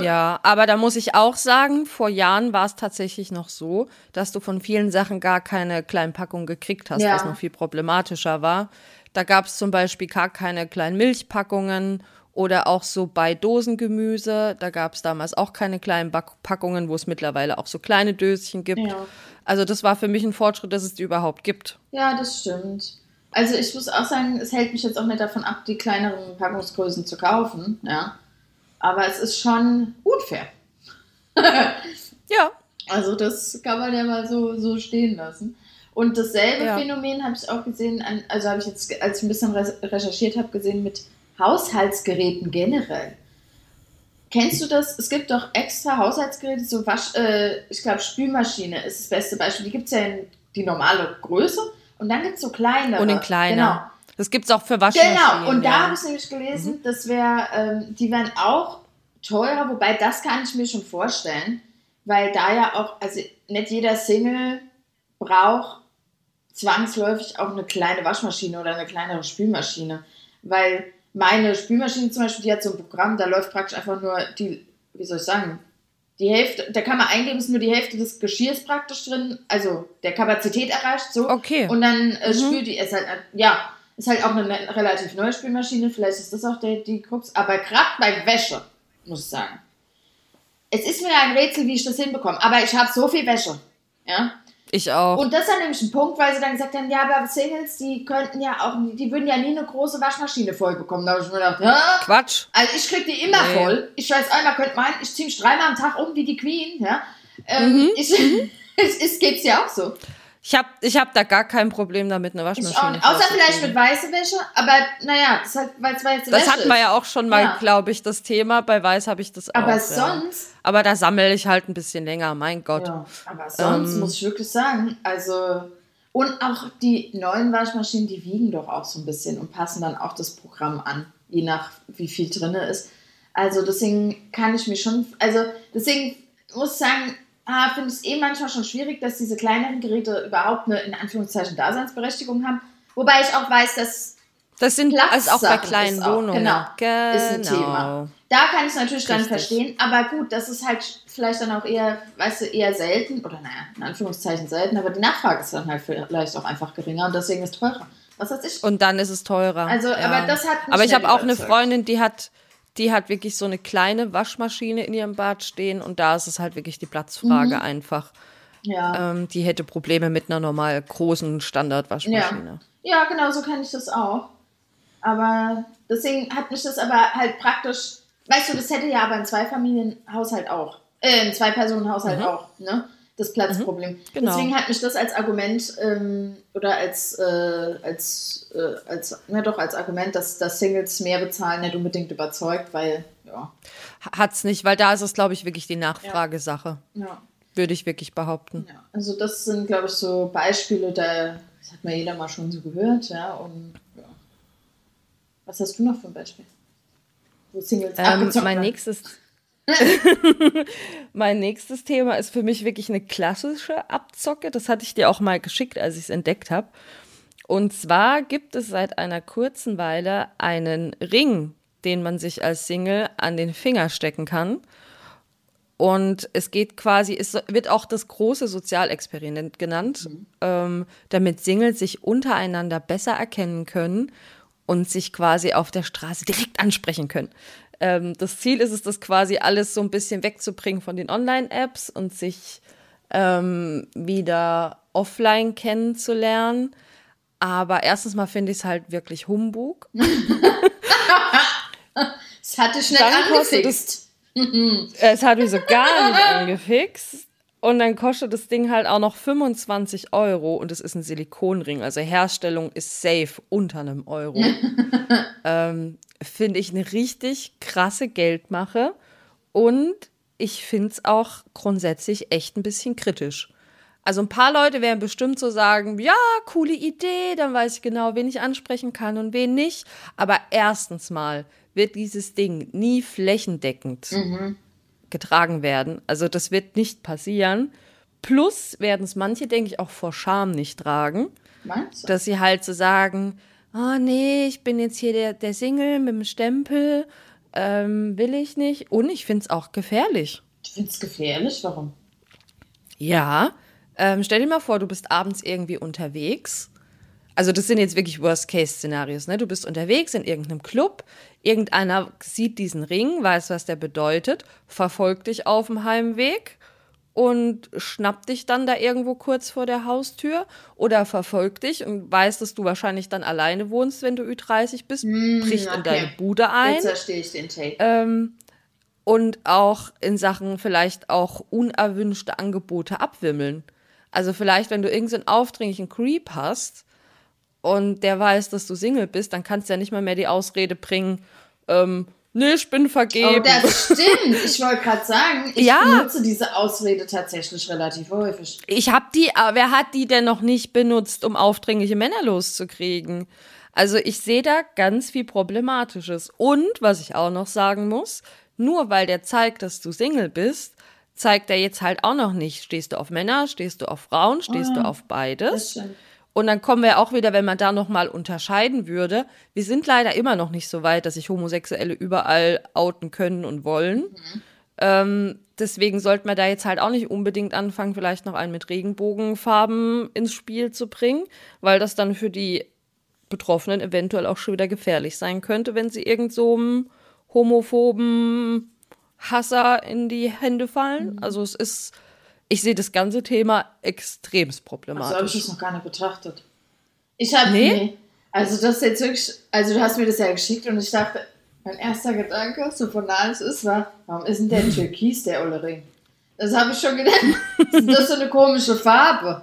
Ja, aber da muss ich auch sagen, vor Jahren war es tatsächlich noch so, dass du von vielen Sachen gar keine kleinen Packungen gekriegt hast, Ja. was noch viel problematischer war. Da gab es zum Beispiel gar keine kleinen Milchpackungen oder auch so bei Dosengemüse. Da gab es damals auch keine kleinen Back Packungen, wo es mittlerweile auch so kleine Döschen gibt. Ja. Also das war für mich ein Fortschritt, dass es die überhaupt gibt. Ja, das stimmt. Also ich muss auch sagen, es hält mich jetzt auch nicht davon ab, die kleineren Packungsgrößen zu kaufen, ja. Aber es ist schon unfair. Ja, Also das kann man ja mal so, so stehen lassen. Und dasselbe Ja. Phänomen habe ich auch gesehen, also habe ich jetzt, als ich ein bisschen recherchiert habe, gesehen mit Haushaltsgeräten generell. Kennst du das? Es gibt doch extra Haushaltsgeräte, so Wasch, äh, ich glaube Spülmaschine ist das beste Beispiel. Die gibt es ja in die normale Größe. Und dann gibt es so kleinere. Und in kleiner. Genau. Das gibt es auch für Waschmaschinen. Genau, und da ja. habe ich nämlich gelesen, das wäre, ähm, die wären auch teurer, wobei das kann ich mir schon vorstellen, weil da ja auch, also nicht jeder Single braucht zwangsläufig auch eine kleine Waschmaschine oder eine kleinere Spülmaschine, weil meine Spülmaschine zum Beispiel, die hat so ein Programm, da läuft praktisch einfach nur die, wie soll ich sagen, die Hälfte, da kann man eingeben, ist nur die Hälfte des Geschirrs praktisch drin, also der Kapazität erreicht, so. Okay. Und dann äh, spült die, ist halt, ja, ist halt auch eine ne- relativ neue Spülmaschine, vielleicht ist das auch der, die Krux, aber gerade bei Wäsche, muss ich sagen. Es ist mir ein Rätsel, wie ich das hinbekomme, aber ich habe so viel Wäsche, ja. Ich auch. Und das ist dann nämlich ein Punkt, weil sie dann gesagt haben, ja, aber Singles, die könnten ja auch, die würden ja nie eine große Waschmaschine voll bekommen. Da habe ich mir gedacht, ja, Quatsch. also ich krieg die immer Nee. voll. Ich weiß einmal, könnt meinen, ich ziehe mich dreimal am Tag um wie die Queen, ja. Ähm, Mhm. ich, es ist, geht's ja auch so. Ich habe ich hab da gar kein Problem damit, eine Ich auch Waschmaschine. Außer vielleicht mit weiße Wäsche, aber naja, das hat, weil es weiße Das Wäsche hatten wir ja auch schon mal, Ja. glaube ich, das Thema. Bei Weiß habe ich das auch. Aber ja. sonst, Aber da sammle ich halt ein bisschen länger, mein Gott. ja, aber sonst Ähm. muss ich wirklich sagen, also und auch die neuen Waschmaschinen, die wiegen doch auch so ein bisschen und passen dann auch das Programm an, je nach wie viel drin ist. Also deswegen kann ich mich schon, also deswegen muss ich sagen, ah, finde ich es eh manchmal schon schwierig, dass diese kleineren Geräte überhaupt eine in Anführungszeichen Daseinsberechtigung haben. Wobei ich auch weiß, dass Das sind Platzsachen also auch bei kleinen auch- Wohnungen. genau, genau. ist ein Thema. Da kann ich es natürlich dann Richtig. verstehen, aber gut, das ist halt vielleicht dann auch eher, weißt du, eher selten, oder naja, in Anführungszeichen selten, aber die Nachfrage ist dann halt vielleicht auch einfach geringer und deswegen ist teurer. Was weiß ich? Und dann ist es teurer. Also, ja. aber das hat Aber ich nicht habe auch eine. Freundin, die hat, die hat wirklich so eine kleine Waschmaschine in ihrem Bad stehen und da ist es halt wirklich die Platzfrage Mhm. einfach. Ja. Ähm, die hätte Probleme mit einer normal großen Standardwaschmaschine. ja, genau, so kann ich das auch. Aber deswegen hat mich das aber halt praktisch, weißt du, das hätte ja aber ein Zweifamilienhaushalt auch, äh, ein Zwei-Personen-Haushalt auch, ne? Das Platzproblem. genau. Deswegen hat mich das als Argument ähm, oder als, äh, als, äh, als, na doch, als Argument, dass, dass Singles mehr bezahlen, nicht unbedingt überzeugt, weil, ja, Hat's nicht, weil da ist es, glaube ich, wirklich die Nachfragesache. ja, Würde ich wirklich behaupten. ja. Also das sind, glaube ich, so Beispiele, da das hat mir jeder mal schon so gehört, ja, und ja. Was hast du noch für ein Beispiel? Wo Singles Ähm, mein nächstes. mein nächstes Thema ist für mich wirklich eine klassische Abzocke. Das hatte ich dir auch mal geschickt, als ich es entdeckt habe. Und zwar gibt es seit einer kurzen Weile einen Ring, den man sich als Single an den Finger stecken kann. Und es geht quasi, es wird auch das große Sozialexperiment genannt, ähm, damit Singles sich untereinander besser erkennen können und sich quasi auf der Straße direkt ansprechen können. Ähm, das Ziel ist es, das quasi alles so ein bisschen wegzubringen von den Online-Apps und sich ähm, wieder offline kennenzulernen. Aber erstens mal finde ich es halt wirklich Humbug. Das hatte nicht Dann angefixt. Es hat mich so gar nicht angefixt. Und dann kostet das Ding halt auch noch 25 Euro und es ist ein Silikonring. Also Herstellung ist safe unter einem Euro. ähm, finde ich eine richtig krasse Geldmache. Und ich finde es auch grundsätzlich echt ein bisschen kritisch. Also ein paar Leute werden bestimmt so sagen, ja, coole Idee, dann weiß ich genau, wen ich ansprechen kann und wen nicht. Aber erstens mal wird dieses Ding nie flächendeckend getragen werden. Also das wird nicht passieren. Plus werden es manche, denke ich, auch vor Scham nicht tragen, Meinst du? dass sie halt so sagen, ah nee, ich bin jetzt hier der, der Single mit dem Stempel, ähm, will ich nicht. Und ich finde es auch gefährlich. Ich finde es gefährlich. Warum? Ja, ähm, stell dir mal vor, du bist abends irgendwie unterwegs. Also das sind jetzt wirklich Worst-Case-Szenarios. Ne? Du bist unterwegs in irgendeinem Club, irgendeiner sieht diesen Ring, weiß, was der bedeutet, verfolgt dich auf dem Heimweg und schnappt dich dann da irgendwo kurz vor der Haustür oder verfolgt dich und weiß, dass du wahrscheinlich dann alleine wohnst, wenn du Ü30 bist, bricht in okay. deine Bude ein Jetzt verstehe ich den Take. ähm, und auch in Sachen vielleicht auch unerwünschte Angebote abwimmeln. Also vielleicht, wenn du irgendeinen aufdringlichen Creep hast und der weiß, dass du Single bist, dann kannst du ja nicht mal mehr die Ausrede bringen, ähm, Nee, ich bin vergeben. Oh, das stimmt. Ich wollte gerade sagen, ich Ja. benutze diese Ausrede tatsächlich relativ häufig. Ich hab die, aber wer hat die denn noch nicht benutzt, um aufdringliche Männer loszukriegen? Also ich sehe da ganz viel Problematisches. Und was ich auch noch sagen muss, nur weil der zeigt, dass du Single bist, zeigt er jetzt halt auch noch nicht, stehst du auf Männer, stehst du auf Frauen, stehst du auf Das beides. stimmt. Und dann kommen wir auch wieder, wenn man da nochmal unterscheiden würde. Wir sind leider immer noch nicht so weit, dass sich Homosexuelle überall outen können und wollen. Ähm, deswegen sollte man da jetzt halt auch nicht unbedingt anfangen, vielleicht noch einen mit Regenbogenfarben ins Spiel zu bringen, weil das dann für die Betroffenen eventuell auch schon wieder gefährlich sein könnte, wenn sie irgend so einem homophoben Hasser in die Hände fallen. Also es ist, ich sehe das ganze Thema extremst So habe ich problematisch. das noch gar nicht betrachtet. Ich habe Nee? nee. Also das ist jetzt wirklich, also du hast mir das ja geschickt und ich dachte, mein erster Gedanke, so banal es ist, war, warum ist denn der Türkis, der olle Ring? Das habe ich schon gedacht. das ist so eine komische Farbe.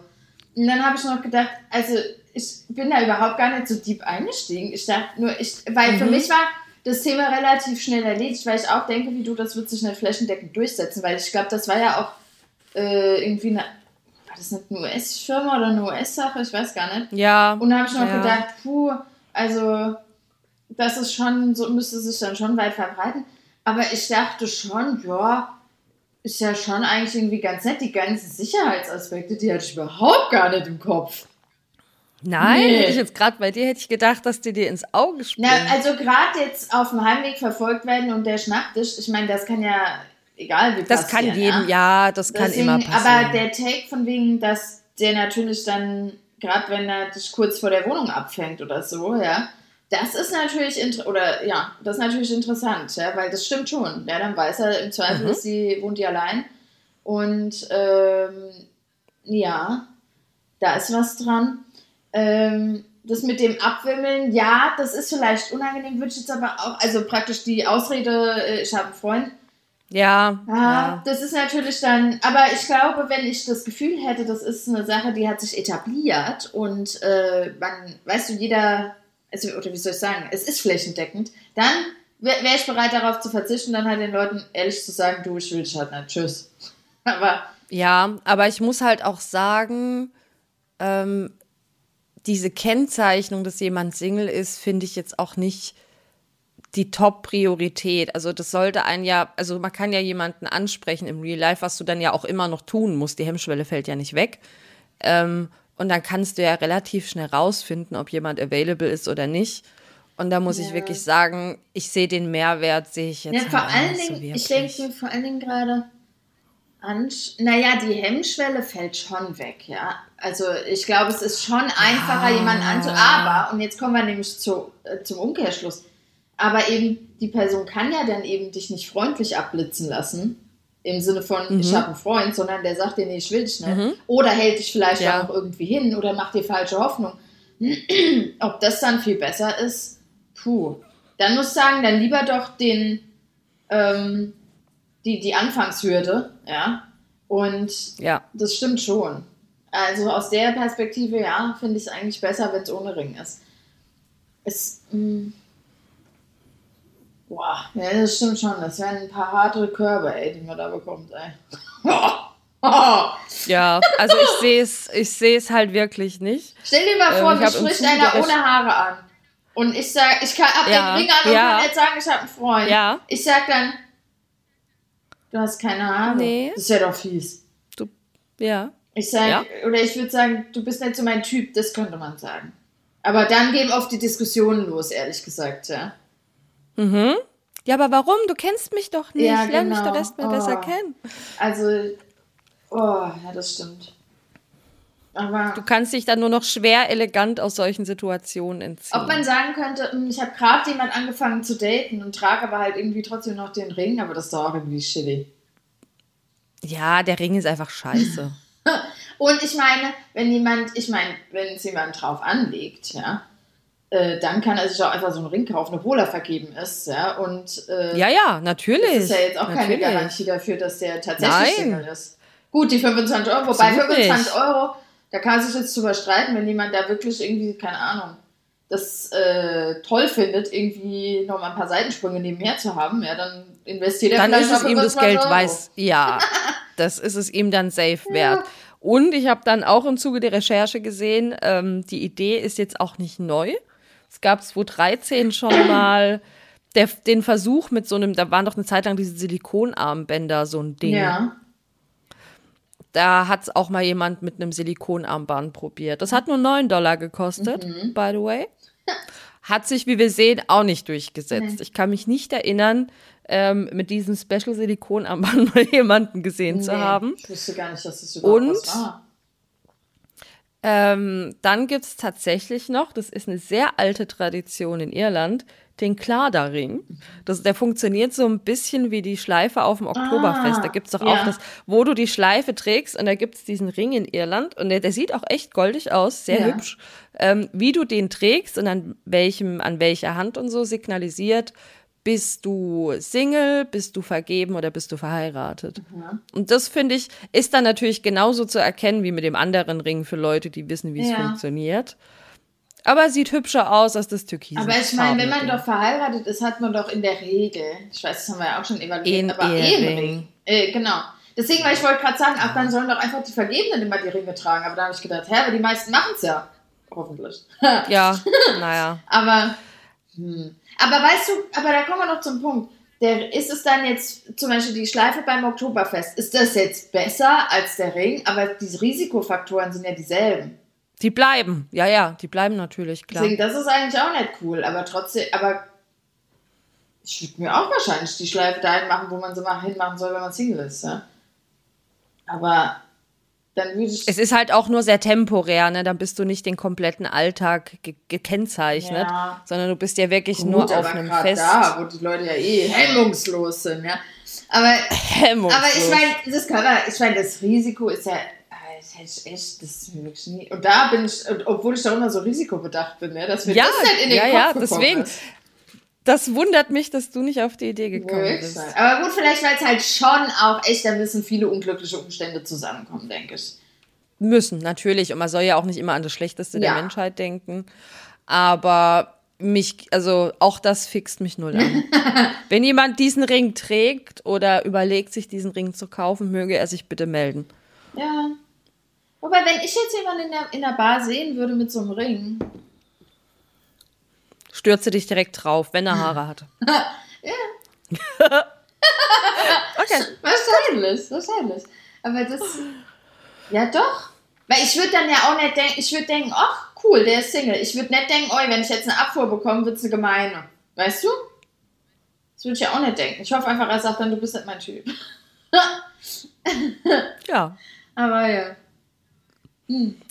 Und dann habe ich noch gedacht, also ich bin da überhaupt gar nicht so deep eingestiegen. Ich dachte nur, ich, weil für mich war das Thema relativ schnell erledigt, weil ich auch denke, wie du, das wird sich nicht flächendeckend durchsetzen, weil ich glaube, das war ja auch äh, irgendwie eine, war das nicht eine US-Firma oder eine US-Sache? Ich weiß gar nicht. Ja. Und da habe ich noch ja. gedacht, puh, also das ist schon, so müsste sich dann schon weit verbreiten. Aber ich dachte schon, ja, ist ja schon eigentlich irgendwie ganz nett. Die ganzen Sicherheitsaspekte, die hatte ich überhaupt gar nicht im Kopf. Nein, Nee. hätte ich jetzt gerade bei dir hätte ich gedacht, dass die dir ins Auge springen. Na, also gerade jetzt auf dem Heimweg verfolgt werden und der schnappt dich, ich meine, das kann ja egal wie das kann jedem, ja, das kann Deswegen, immer passieren. Aber der Take von wegen, dass der natürlich dann, gerade wenn er dich kurz vor der Wohnung abfängt oder so, ja, das ist natürlich, oder ja, das ist natürlich interessant, ja, weil das stimmt schon. Ja, dann weiß er im Zweifel, Mhm. sie wohnt die allein. Und ähm, ja, da ist was dran. Ähm, das mit dem Abwimmeln, ja, das ist vielleicht unangenehm, würde ich jetzt aber auch, also praktisch die Ausrede, äh, ich habe einen Freund, ja, ja, ja. das ist natürlich dann, aber ich glaube, wenn ich das Gefühl hätte, das ist eine Sache, die hat sich etabliert und äh, man, weißt du, jeder, also, oder wie soll ich sagen, es ist flächendeckend, dann wäre wär ich bereit darauf zu verzichten, dann halt den Leuten ehrlich zu sagen, du, ich will dich halt nicht, tschüss. Aber Ja, aber ich muss halt auch sagen, ähm, diese Kennzeichnung, dass jemand Single ist, finde ich jetzt auch nicht die Top-Priorität. Also das sollte einen ja, also man kann ja jemanden ansprechen im Real Life, was du dann ja auch immer noch tun musst. Die Hemmschwelle fällt ja nicht weg. Ähm, und dann kannst du ja relativ schnell rausfinden, ob jemand available ist oder nicht. Und da muss ich Ja. wirklich sagen, ich sehe den Mehrwert, sehe ich jetzt ja, vor allen nicht so Dingen, ich denke mir vor allen Dingen gerade, Ansch naja, die Hemmschwelle fällt schon weg, ja. Also ich glaube, es ist schon einfacher, jemanden anzu... Aber, und jetzt kommen wir nämlich zu, äh, zum Umkehrschluss, aber eben, die Person kann ja dann eben dich nicht freundlich abblitzen lassen, im Sinne von, Mhm. ich habe einen Freund, sondern der sagt dir, nee, ich will dich nicht. Oder hält dich vielleicht Ja. auch noch irgendwie hin oder macht dir falsche Hoffnung. Ob das dann viel besser ist, puh. Dann muss ich sagen, dann lieber doch den, ähm, die, die Anfangshürde, ja. Und Ja. das stimmt schon. Also aus der Perspektive, ja, finde ich es eigentlich besser, wenn es ohne Ring ist. Es, mh, boah, ja, das stimmt schon. Das wären ein paar harte Körbe, ey, die man da bekommt, ey. Ja, also ich sehe es, ich halt wirklich nicht. Stell dir mal Ähm, vor, ich mich spricht einer ohne Haare an. Und ich sag, ich kann ab Ja, den Ring an und ja. kann jetzt sagen, ich habe einen Freund. Ja. Ich sag dann, du hast keine Haare. Nee. Das ist ja doch fies. Ja. Ich sag, Ja. oder ich würde sagen, du bist nicht so mein Typ, das könnte man sagen. Aber dann gehen oft die Diskussionen los, ehrlich gesagt, ja. Mhm. Ja, aber warum? Du kennst mich doch nicht. Ja, Lern mich genau. doch erst mal Oh. besser kennen. Also, oh, ja, das stimmt. Aber Du kannst dich dann nur noch schwer elegant aus solchen Situationen entziehen. ob man sagen könnte, hm, ich habe gerade jemand angefangen zu daten und trage aber halt irgendwie trotzdem noch den Ring, aber das ist doch auch irgendwie shitty. ja, der Ring ist einfach scheiße. Und ich meine, wenn jemand, ich meine, wenn es jemand drauf anlegt, ja, äh, dann kann er sich auch einfach so einen Ring kaufen, obwohl er vergeben ist, ja. Und äh, ja, ja, natürlich. das ist ja jetzt auch keine natürlich. Garantie dafür, dass der tatsächlich Nein. Single ist. Gut, die 25 Euro, wobei Absolut 25 nicht. Euro, da kann man sich jetzt drüber streiten, wenn jemand da wirklich irgendwie, keine Ahnung, das äh, toll findet, irgendwie noch mal ein paar Seitensprünge nebenher zu haben, ja, dann investiert er Dann vielleicht ist es ihm das 25 Geld Euro. weiß. Ja, das ist es ihm dann safe wert. Und ich habe dann auch im Zuge der Recherche gesehen, ähm, die Idee ist jetzt auch nicht neu. Es gab 2013 schon mal der, den Versuch mit so einem, da waren doch eine Zeit lang diese Silikonarmbänder so ein Ding. Ja. Da hat es auch mal jemand mit einem Silikonarmband probiert. Das hat nur 9 Dollar gekostet, Mhm. by the way. Hat sich, wie wir sehen, auch nicht durchgesetzt. Ich kann mich nicht erinnern, ähm, mit diesem Special Silikonarmband mal jemanden gesehen zu Nee, haben. Ich wusste gar nicht, dass das überhaupt Und? was war. Ähm, dann gibt es tatsächlich noch, das ist eine sehr alte Tradition in Irland, den Klarda-Ring. Das, der funktioniert so ein bisschen wie die Schleife auf dem Oktoberfest. Ah, da gibt es doch ja. auch das, wo du die Schleife trägst und da gibt es diesen Ring in Irland und der, der sieht auch echt goldig aus, sehr Ja. hübsch. Ähm, wie du den trägst und an welchem, an welcher Hand und so signalisiert, bist du Single, bist du vergeben oder bist du verheiratet? Und das finde ich, ist dann natürlich genauso zu erkennen wie mit dem anderen Ring für Leute, die wissen, wie es Ja. funktioniert. Aber sieht hübscher aus als das Türkis. Aber ich meine, wenn man doch verheiratet ist, hat man doch in der Regel, ich weiß, das haben wir ja auch schon evaluiert, Einen aber Ehering. Ehering. Äh, genau. Deswegen, weil ich wollte gerade sagen, ach, dann sollen doch einfach die Vergebenen immer die Ringe tragen. Aber da habe ich gedacht, hä, aber die meisten machen es ja. Hoffentlich. Ja, naja. Aber, hm. Aber weißt du, aber da kommen wir noch zum Punkt. Der, ist es dann jetzt zum Beispiel die Schleife beim Oktoberfest, ist das jetzt besser als der Ring? Aber diese Risikofaktoren sind ja dieselben. Die bleiben. Ja, ja, die bleiben natürlich, klar. Deswegen, das ist eigentlich auch nicht cool. Aber trotzdem, aber ich würde mir auch wahrscheinlich die Schleife dahin machen, wo man sie mal hinmachen soll, wenn man Single ist. Ja? Aber dann würde ich. Es ist halt auch nur sehr temporär, ne? Dann bist du nicht den kompletten Alltag ge gekennzeichnet, Ja. sondern du bist ja wirklich Gut, nur auf einem Fest. da, wo die Leute ja eh hemmungslos sind, ja. Aber Hemmungslos. Aber ich meine, das ich meine, das Risiko ist ja, das hätte ich echt, das wirklich nie. Und da bin ich, obwohl ich da immer so risikobedacht bin, ne, dass mir Ja, das nicht in den ja, Kopf ja, deswegen. Ist. Das wundert mich, dass du nicht auf die Idee gekommen Wirklich bist. Aber gut, vielleicht, weil es halt schon auch echt, da müssen viele unglückliche Umstände zusammenkommen, denke ich. Müssen, natürlich. Und man soll ja auch nicht immer an das Schlechteste Ja. der Menschheit denken. Aber mich, also auch das fixt mich null an. Wenn jemand diesen Ring trägt oder überlegt, sich diesen Ring zu kaufen, möge er sich bitte melden. Ja. Wobei, wenn ich jetzt jemanden in der, in der Bar sehen würde mit so einem Ring, Stürze dich direkt drauf, wenn er Haare hat. okay. Wahrscheinlich, wahrscheinlich. Aber das. Ja, doch. Weil ich würde dann ja auch nicht denken, ich würde denken, ach, cool, der ist Single. Ich würde nicht denken, oh, wenn ich jetzt eine Abfuhr bekomme, wird es eine gemeine. Weißt du? Das würde ich ja auch nicht denken. Ich hoffe einfach, er sagt dann, du bist nicht mein Typ. Ja. Aber ja.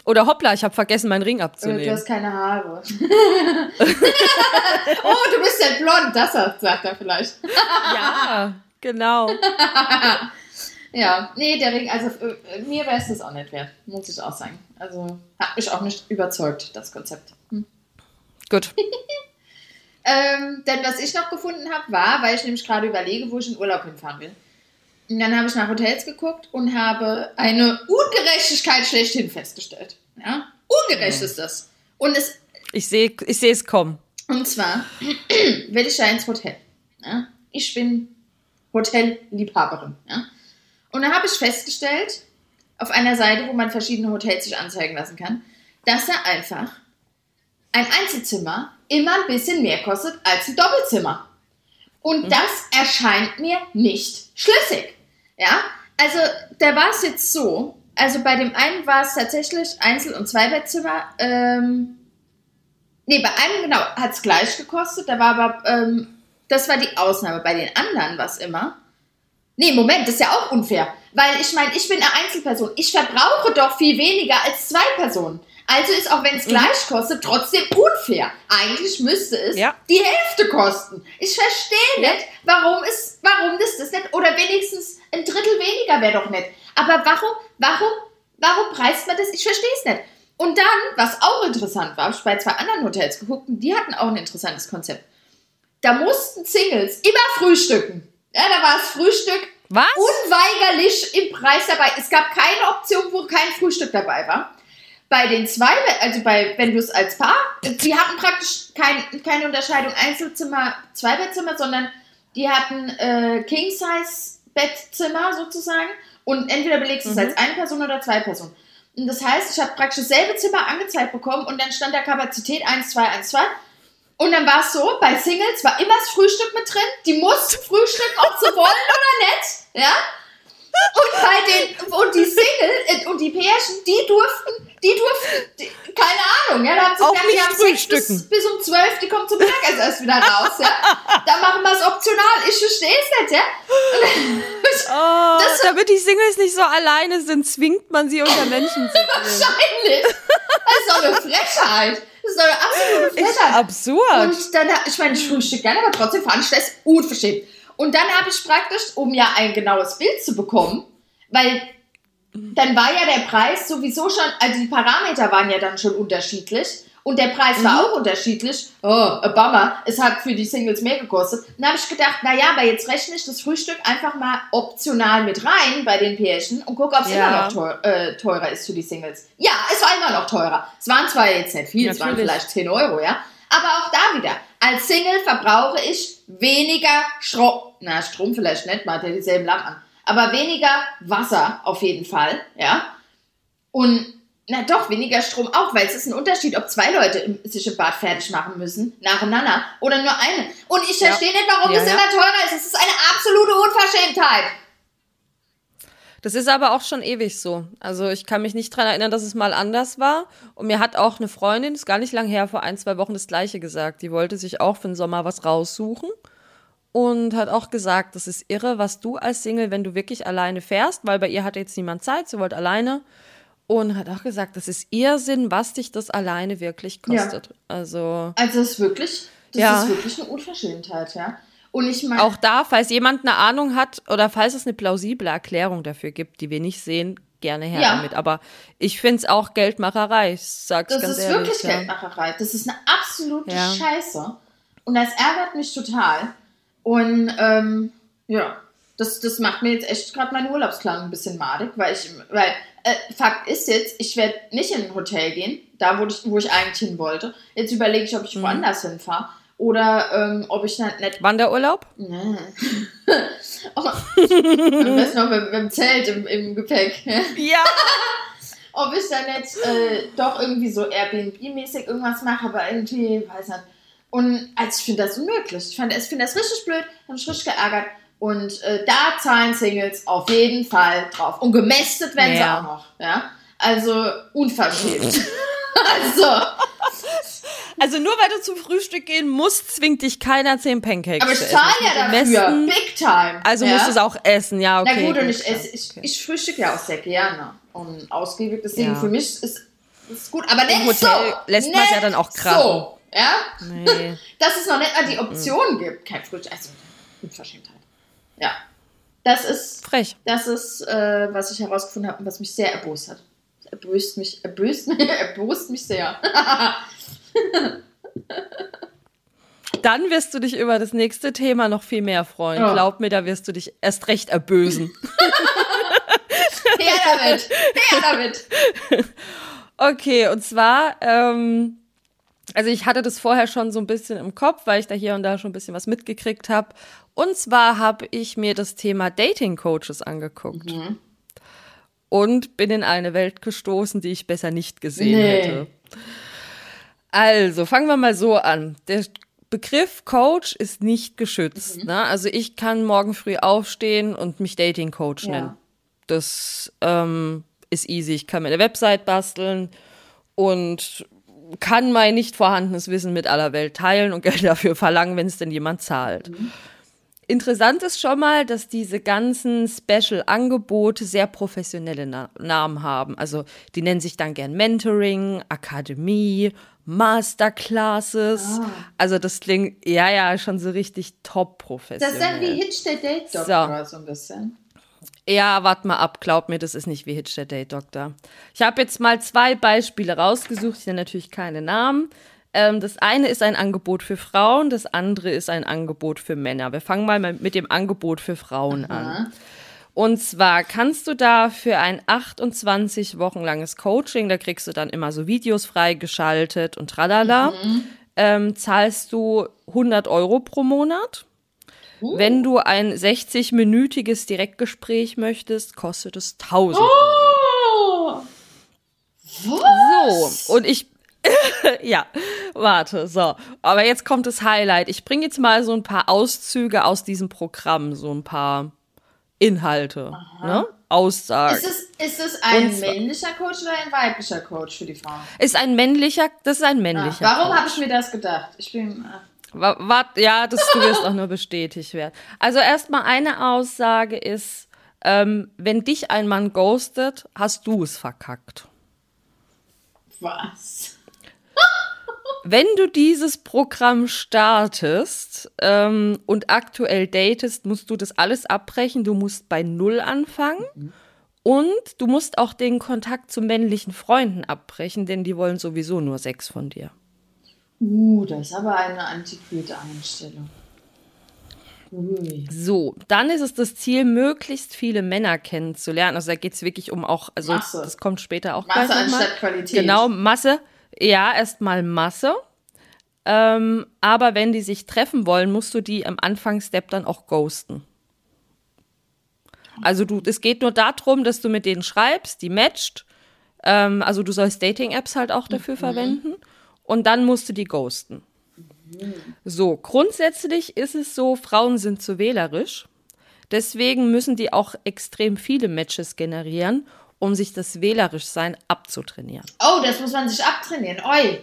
Oder hoppla, ich habe vergessen, meinen Ring abzunehmen. du hast keine Haare. oh, du bist ja blond, das sagt er vielleicht. ja, genau. Ja, nee, der Ring, also äh, mir wäre es das auch nicht wert, muss ich auch sagen. Also hat mich auch nicht überzeugt, das Konzept. Gut. Ähm, denn was ich noch gefunden habe, war, weil ich nämlich gerade überlege, wo ich in Urlaub hinfahren will. Und dann habe ich nach Hotels geguckt und habe eine Ungerechtigkeit schlechthin festgestellt. Ja? Ungerecht ist das. Und, es, Ich sehe ich sehe es kommen. und zwar will ich ja ins Hotel. Ja? Ich bin Hotelliebhaberin. Ja? Und dann habe ich festgestellt, auf einer Seite, wo man verschiedene Hotels sich anzeigen lassen kann, dass da einfach ein Einzelzimmer immer ein bisschen mehr kostet als ein Doppelzimmer. Und das erscheint mir nicht schlüssig. Ja, also da war es jetzt so, also bei dem einen war es tatsächlich Einzel- und Zweibettzimmer, ähm, nee, bei einem genau hat es gleich gekostet, da war aber, ähm, das war die Ausnahme. Bei den anderen war es immer, Nee, Moment, das ist ja auch unfair. Weil ich meine, ich bin eine Einzelperson. Ich verbrauche doch viel weniger als zwei Personen. Also ist auch wenn es gleich kostet, trotzdem unfair. Eigentlich müsste es Ja. die Hälfte kosten. Ich verstehe nicht, warum ist, warum das das nicht, oder wenigstens ein Drittel weniger wäre doch nicht. Aber warum, warum, warum preist man das? Ich verstehe es nicht. Und dann, was auch interessant war, hab ich bei zwei anderen Hotels geguckt und die hatten auch ein interessantes Konzept. Da mussten Singles immer frühstücken. Ja, da war das Frühstück Was? unweigerlich im Preis dabei. Es gab keine Option, wo kein Frühstück dabei war. Bei den zwei, also bei, wenn du es als Paar, die hatten praktisch kein, keine Unterscheidung Einzelzimmer, Zweibettzimmer, sondern die hatten äh, King-Size-Bettzimmer sozusagen und entweder belegst du es Mhm. als eine Person oder zwei Personen. Und das heißt, ich habe praktisch dasselbe Zimmer angezeigt bekommen und dann stand da Kapazität 1, 2, 1, 2. Und dann war es so, bei Singles war immer das Frühstück mit drin. Die mussten frühstücken, ob sie wollen oder nicht. Ja? Und bei den, und die Single, äh, und die Pärchen, die durften, die durften, die, keine Ahnung, ja, da haben sie Auch gesagt, nicht die haben frühstücken. bis, bis um 12, die kommen zum Mittagessen erst wieder raus, ja. Da machen wir es optional. Ich verstehe es nicht, ja. Oh, Das- damit die Singles nicht so alleine sind, zwingt man sie unter Menschen zu. Wahrscheinlich. Das ist doch eine Frechheit. Das ist doch eine absolute Ist Frechheit. absurd. Und dann, ich meine, ich frühstück gerne, aber trotzdem fand ich das unverschämt. Und dann habe ich praktisch, um ja ein genaues Bild zu bekommen, weil dann war ja der Preis sowieso schon, also die Parameter waren ja dann schon unterschiedlich und der Preis war auch unterschiedlich. Oh, a Bummer. Es hat für die Singles mehr gekostet. Dann habe ich gedacht, naja, aber jetzt rechne ich das Frühstück einfach mal optional mit rein bei den Pärchen und gucke, ob es Ja. immer noch teuer, äh, teurer ist für die Singles. Ja, es war immer noch teurer. Es waren zwar jetzt nicht viel, es waren Natürlich. vielleicht 10 Euro, ja. Aber auch da wieder. Als Single verbrauche ich weniger Strom. Na, Strom vielleicht nicht, man hat ja dieselben Lampen an. Aber weniger Wasser auf jeden Fall, ja. Und na doch, weniger Strom auch, weil es ist ein Unterschied, ob zwei Leute sich im Bad fertig machen müssen, nacheinander, oder nur eine. Und ich Ja. verstehe nicht, warum Ja, es ja. immer teurer ist. Es ist eine absolute Unverschämtheit. Das ist aber auch schon ewig so. Also ich kann mich nicht dran erinnern, dass es mal anders war. Und mir hat auch eine Freundin, ist gar nicht lang her, vor ein, zwei Wochen das gleiche gesagt. Die wollte sich auch für den Sommer was raussuchen. Und hat auch gesagt, das ist irre, was du als Single, wenn du wirklich alleine fährst, weil bei ihr hatte jetzt niemand Zeit, sie wollte alleine. Und hat auch gesagt, das ist ihr Sinn, was dich das alleine wirklich Ja. kostet. Also Also es ist wirklich, das Ja. ist wirklich eine Unverschämtheit, ja. Und ich meine, auch da, falls jemand eine Ahnung hat oder falls es eine plausible Erklärung dafür gibt, die wir nicht sehen, gerne her Ja. damit. Aber ich finde es auch Geldmacherei, ich sag's das ganz ist ehrlich. wirklich ja. Geldmacherei. Das ist eine absolute Ja. Scheiße. Und das ärgert mich total. Und ähm, ja, das, das macht mir jetzt echt gerade meinen Urlaubsplan ein bisschen madig, weil ich, weil äh, Fakt ist jetzt, ich werde nicht in ein Hotel gehen, da wo ich, wo ich eigentlich hin wollte. Jetzt überlege ich, ob Mhm. ich woanders hinfahre oder ähm, ob ich dann nicht Wanderurlaub? Nee. oh, am besten noch mit, mit dem Zelt im, im Gepäck. Ja. Ob ich dann jetzt äh, doch irgendwie so Airbnb-mäßig irgendwas mache, aber irgendwie, weiß nicht. Und also ich finde das unmöglich. Ich, fand- ich finde das richtig blöd, habe mich richtig geärgert. Und äh, da zahlen Singles auf jeden Fall drauf. Und gemästet werden sie Ja. auch noch. Ja? Also unverschämt. also, Also nur weil du zum Frühstück gehen musst, zwingt dich keiner zehn Pancakes aber ich zu essen. zahle ja dafür. Besten- Big time. Also ja? musst du es auch essen, ja, okay. Na gut, und ich, esse, ich, ich frühstücke ja auch sehr gerne und ausgiebig. Deswegen Ja. für mich ist es gut. Aber nicht Im Hotel so. lässt man's ja Nicht dann auch krachen. So, ja? Nee. Dass es noch nicht mal die Option gibt. Kein Frühstück. Also, Unverschämtheit. Ja. Das ist, Frech. das ist äh, was ich herausgefunden habe und was mich sehr erbost hat. Erböst mich, erböst mich, erbost mich sehr. Dann wirst du dich über das nächste Thema noch viel mehr freuen. Ja. Glaub mir, da wirst du dich erst recht erbösen. Her damit! Her damit! Okay, und zwar, ähm, also ich hatte das vorher schon so ein bisschen im Kopf, weil ich da hier und da schon ein bisschen was mitgekriegt habe. Und zwar habe ich mir das Thema Dating Coaches angeguckt. Und bin in eine Welt gestoßen, die ich besser nicht gesehen Nee. hätte. Also, fangen wir mal so an. Der Begriff Coach ist nicht geschützt. Ne? Also ich kann morgen früh aufstehen und mich Dating Coach Ja. nennen. Das ähm, ist easy. Ich kann mir eine Website basteln und kann mein nicht vorhandenes Wissen mit aller Welt teilen und Geld dafür verlangen, wenn es denn jemand zahlt. Interessant ist schon mal, dass diese ganzen Special-Angebote sehr professionelle Na Namen haben. Also die nennen sich dann gern Mentoring, Akademie, Masterclasses. Ah. Also das klingt, ja, ja, schon so richtig top professionell. Das ist dann wie Hitch der Date Doktor so. ein bisschen. Ja, wart mal ab, glaub mir, das ist nicht wie Hitch der Date Doktor. Ich habe jetzt mal zwei Beispiele rausgesucht, ich nenne natürlich keine Namen. Ähm, das eine ist ein Angebot für Frauen, das andere ist ein Angebot für Männer. Wir fangen mal mit dem Angebot für Frauen an. Und zwar kannst du da für ein 28 Wochen langes Coaching, da kriegst du dann immer so Videos freigeschaltet und tralala, mhm. ähm, zahlst du 100 Euro pro Monat. Uh. Wenn du ein 60-minütiges Direktgespräch möchtest, kostet es 1000 Euro. Oh. Was? So, und ich, ja, warte, so. Aber jetzt kommt das Highlight. Ich bringe jetzt mal so ein paar Auszüge aus diesem Programm, so ein paar Inhalte, ne? Aussagen. Ist es, ist es ein Und männlicher Coach oder ein weiblicher Coach für die Frauen? Ist ein männlicher, das ist ein männlicher. Ah, warum habe ich mir das gedacht? Ich bin. Äh Warte, ja, das, du wirst auch nur bestätigt werden. Also erstmal eine Aussage ist, ähm, wenn dich ein Mann ghostet, hast du es verkackt. Was? Wenn du dieses Programm startest ähm, und aktuell datest, musst du das alles abbrechen. Du musst bei Null anfangen. Mhm. Und du musst auch den Kontakt zu männlichen Freunden abbrechen, denn die wollen sowieso nur Sex von dir. Uh, das ist aber eine antiquierte Einstellung. Ui. So, dann ist es das Ziel, möglichst viele Männer kennenzulernen. Also da geht es wirklich um auch, also Masse. das kommt später auch Masse anstatt Qualität. Genau, Masse. Ja, erstmal Masse. Ähm, aber wenn die sich treffen wollen, musst du die am Anfangsstep dann auch ghosten. Also du, es geht nur darum, dass du mit denen schreibst, die matcht. Ähm, also du sollst Dating-Apps halt auch dafür mhm. verwenden. Und dann musst du die ghosten. Mhm. So, grundsätzlich ist es so, Frauen sind zu wählerisch. Deswegen müssen die auch extrem viele Matches generieren um sich das Wählerischsein abzutrainieren. Oh, das muss man sich abtrainieren. Oi.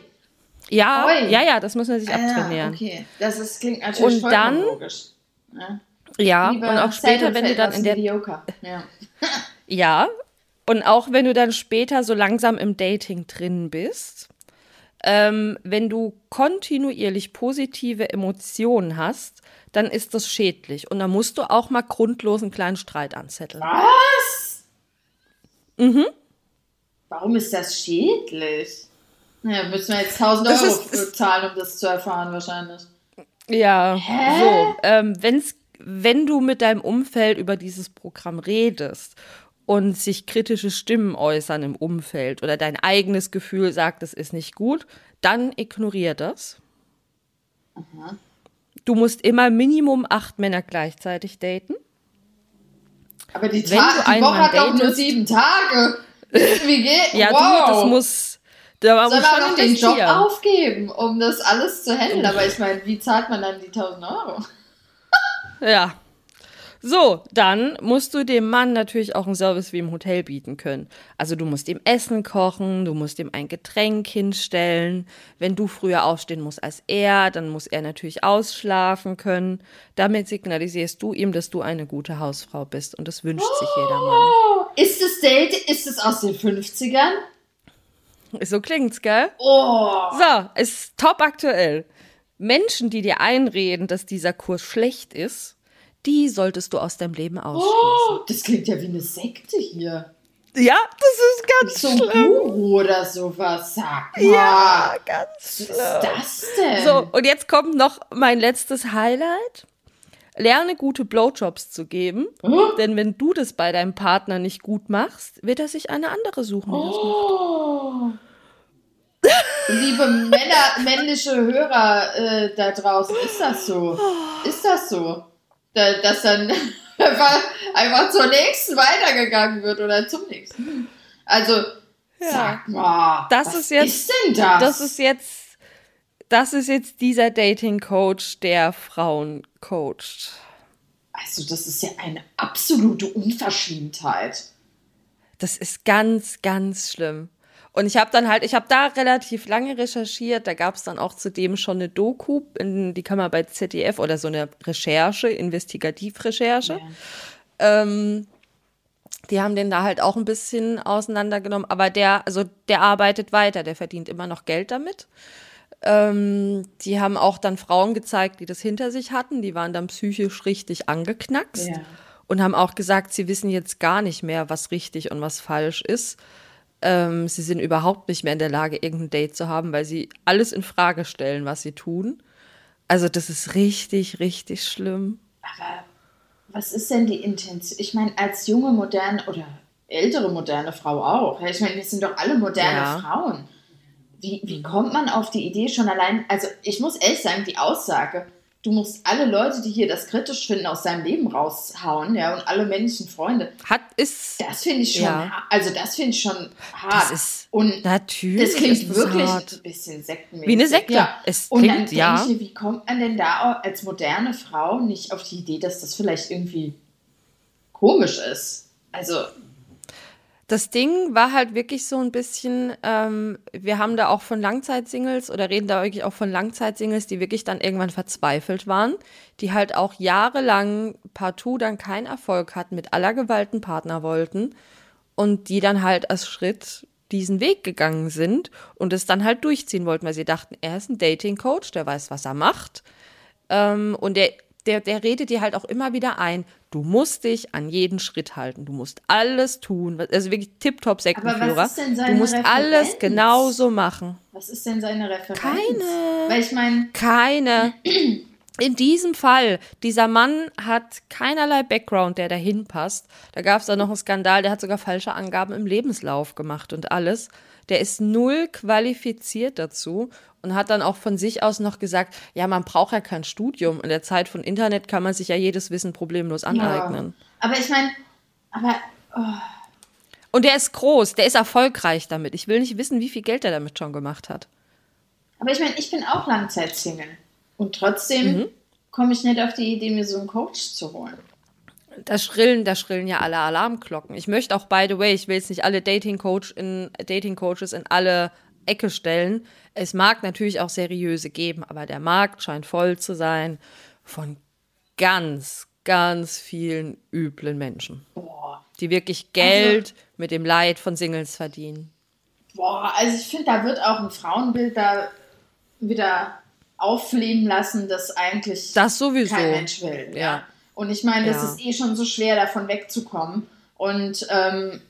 Ja, Oi. ja, ja, das muss man sich ah, abtrainieren. Okay, das ist, klingt natürlich und dann, logisch. Ja, ja und auch später, wenn du dann in der Ja. ja, und auch wenn du dann später so langsam im Dating drin bist, ähm, wenn du kontinuierlich positive Emotionen hast, dann ist das schädlich. Und dann musst du auch mal grundlos einen kleinen Streit anzetteln. Was? Mhm. Warum ist das schädlich? Naja, müssen wir jetzt 1000 Euro ist, zahlen, um das zu erfahren, wahrscheinlich. Ja, Hä? so. Ähm, wenn's, wenn du mit deinem Umfeld über dieses Programm redest und sich kritische Stimmen äußern im Umfeld oder dein eigenes Gefühl sagt, es ist nicht gut, dann ignorier das. Aha. Du musst immer Minimum acht Männer gleichzeitig daten. Aber die, Ta die Woche hat doch nur sieben Tage. Wie geht? ja, wow. du, das muss. Da Soll man doch den Job aufgeben, um das alles zu handeln? Aber ich meine, wie zahlt man dann die 1000 Euro? ja, so, dann musst du dem Mann natürlich auch einen Service wie im Hotel bieten können. Also du musst ihm Essen kochen, du musst ihm ein Getränk hinstellen. Wenn du früher aufstehen musst als er, dann muss er natürlich ausschlafen können. Damit signalisierst du ihm, dass du eine gute Hausfrau bist und das wünscht oh, sich jeder Mann. Ist das Date, ist es aus den 50ern? So klingt's, gell? Oh. So, ist top aktuell. Menschen, die dir einreden, dass dieser Kurs schlecht ist, die solltest du aus deinem Leben ausschließen. Oh, das klingt ja wie eine Sekte hier. Ja, das ist ganz so ein schlimm. Guru oder sowas, sag mal. Ja, ganz schlimm. Was ist das denn? So, und jetzt kommt noch mein letztes Highlight. Lerne gute Blowjobs zu geben, oh. denn wenn du das bei deinem Partner nicht gut machst, wird er sich eine andere suchen, die oh. das macht. Liebe Männer, männliche Hörer äh, da draußen, ist das so? Ist das so? Dass dann einfach, einfach zur nächsten weitergegangen wird oder zum nächsten. Also, ja. sag mal, das was ist, jetzt, ist denn das? Das ist jetzt, das ist jetzt dieser Dating-Coach, der Frauen coacht. Also, das ist ja eine absolute Unverschämtheit. Das ist ganz, ganz schlimm. Und ich habe dann halt, ich habe da relativ lange recherchiert. Da gab es dann auch zudem schon eine Doku, in, die kann man bei ZDF oder so eine Recherche, Investigativrecherche. Ja. Ähm, die haben den da halt auch ein bisschen auseinandergenommen. Aber der, also der arbeitet weiter, der verdient immer noch Geld damit. Ähm, die haben auch dann Frauen gezeigt, die das hinter sich hatten. Die waren dann psychisch richtig angeknackst. Ja. Und haben auch gesagt, sie wissen jetzt gar nicht mehr, was richtig und was falsch ist ähm, sie sind überhaupt nicht mehr in der Lage, irgendein Date zu haben, weil sie alles in Frage stellen, was sie tun. Also das ist richtig, richtig schlimm. Aber was ist denn die Intention? Ich meine, als junge, moderne oder ältere, moderne Frau auch. Ich meine, wir sind doch alle moderne Ja. Frauen. Wie, wie kommt man auf die Idee schon allein? Also, ich muss ehrlich sagen, die Aussage, du musst alle Leute, die hier das kritisch finden, aus seinem Leben raushauen, ja, und alle männlichen Freunde. Hat ist Das finde ich schon, Ja. also das finde ich schon hart. Das ist- und natürlich das klingt das wirklich hart. ein bisschen sektenmäßig. Wie eine Sekte. Ja. Es Und dann denke ja. ich wie kommt man denn da als moderne Frau nicht auf die Idee, dass das vielleicht irgendwie komisch ist? Also, Das Ding war halt wirklich so ein bisschen, ähm, wir haben da auch von Langzeitsingles oder reden da wirklich auch von Langzeitsingles, die wirklich dann irgendwann verzweifelt waren, die halt auch jahrelang partout dann keinen Erfolg hatten, mit aller Gewalt einen Partner wollten und die dann halt als Schritt diesen Weg gegangen sind und es dann halt durchziehen wollten, weil sie dachten, er ist ein Dating-Coach, der weiß, was er macht. Ähm, und der, der, der redet dir halt auch immer wieder ein, du musst dich an jeden Schritt halten, du musst alles tun, also wirklich tipptopp Sektenführer. was ist denn seine du musst alles Referenz? genauso machen. was ist denn seine Referenz? Keine. Weil ich meine, Keine. In diesem Fall, dieser Mann hat keinerlei Background, der dahin passt. Da gab es da noch einen Skandal, der hat sogar falsche Angaben im Lebenslauf gemacht und alles. Der ist null qualifiziert dazu und hat dann auch von sich aus noch gesagt, ja, man braucht ja kein Studium. In der Zeit von Internet kann man sich ja jedes Wissen problemlos aneignen. aber ich meine, aber Und der ist groß, der ist erfolgreich damit. Ich will nicht wissen, wie viel Geld er damit schon gemacht hat. Aber ich meine, ich bin auch Langzeitsingle. Und trotzdem Mhm. komme ich nicht auf die Idee, mir so einen Coach zu holen. Da schrillen, da schrillen ja alle Alarmglocken. Ich möchte auch, by the way, ich will jetzt nicht alle Dating, Coach in, Dating Coaches in alle Ecke stellen. Es mag natürlich auch seriöse geben, aber der Markt scheint voll zu sein von ganz, ganz vielen üblen Menschen, Boah, die wirklich Geld mit dem Leid von Singles verdienen. boah also ich finde, da wird auch ein Frauenbild da wieder auffleben lassen, das eigentlich Das sowieso. kein Mensch will. Ja. Ja. Und ich meine, das Ja. ist eh schon so schwer, davon wegzukommen. Und ähm,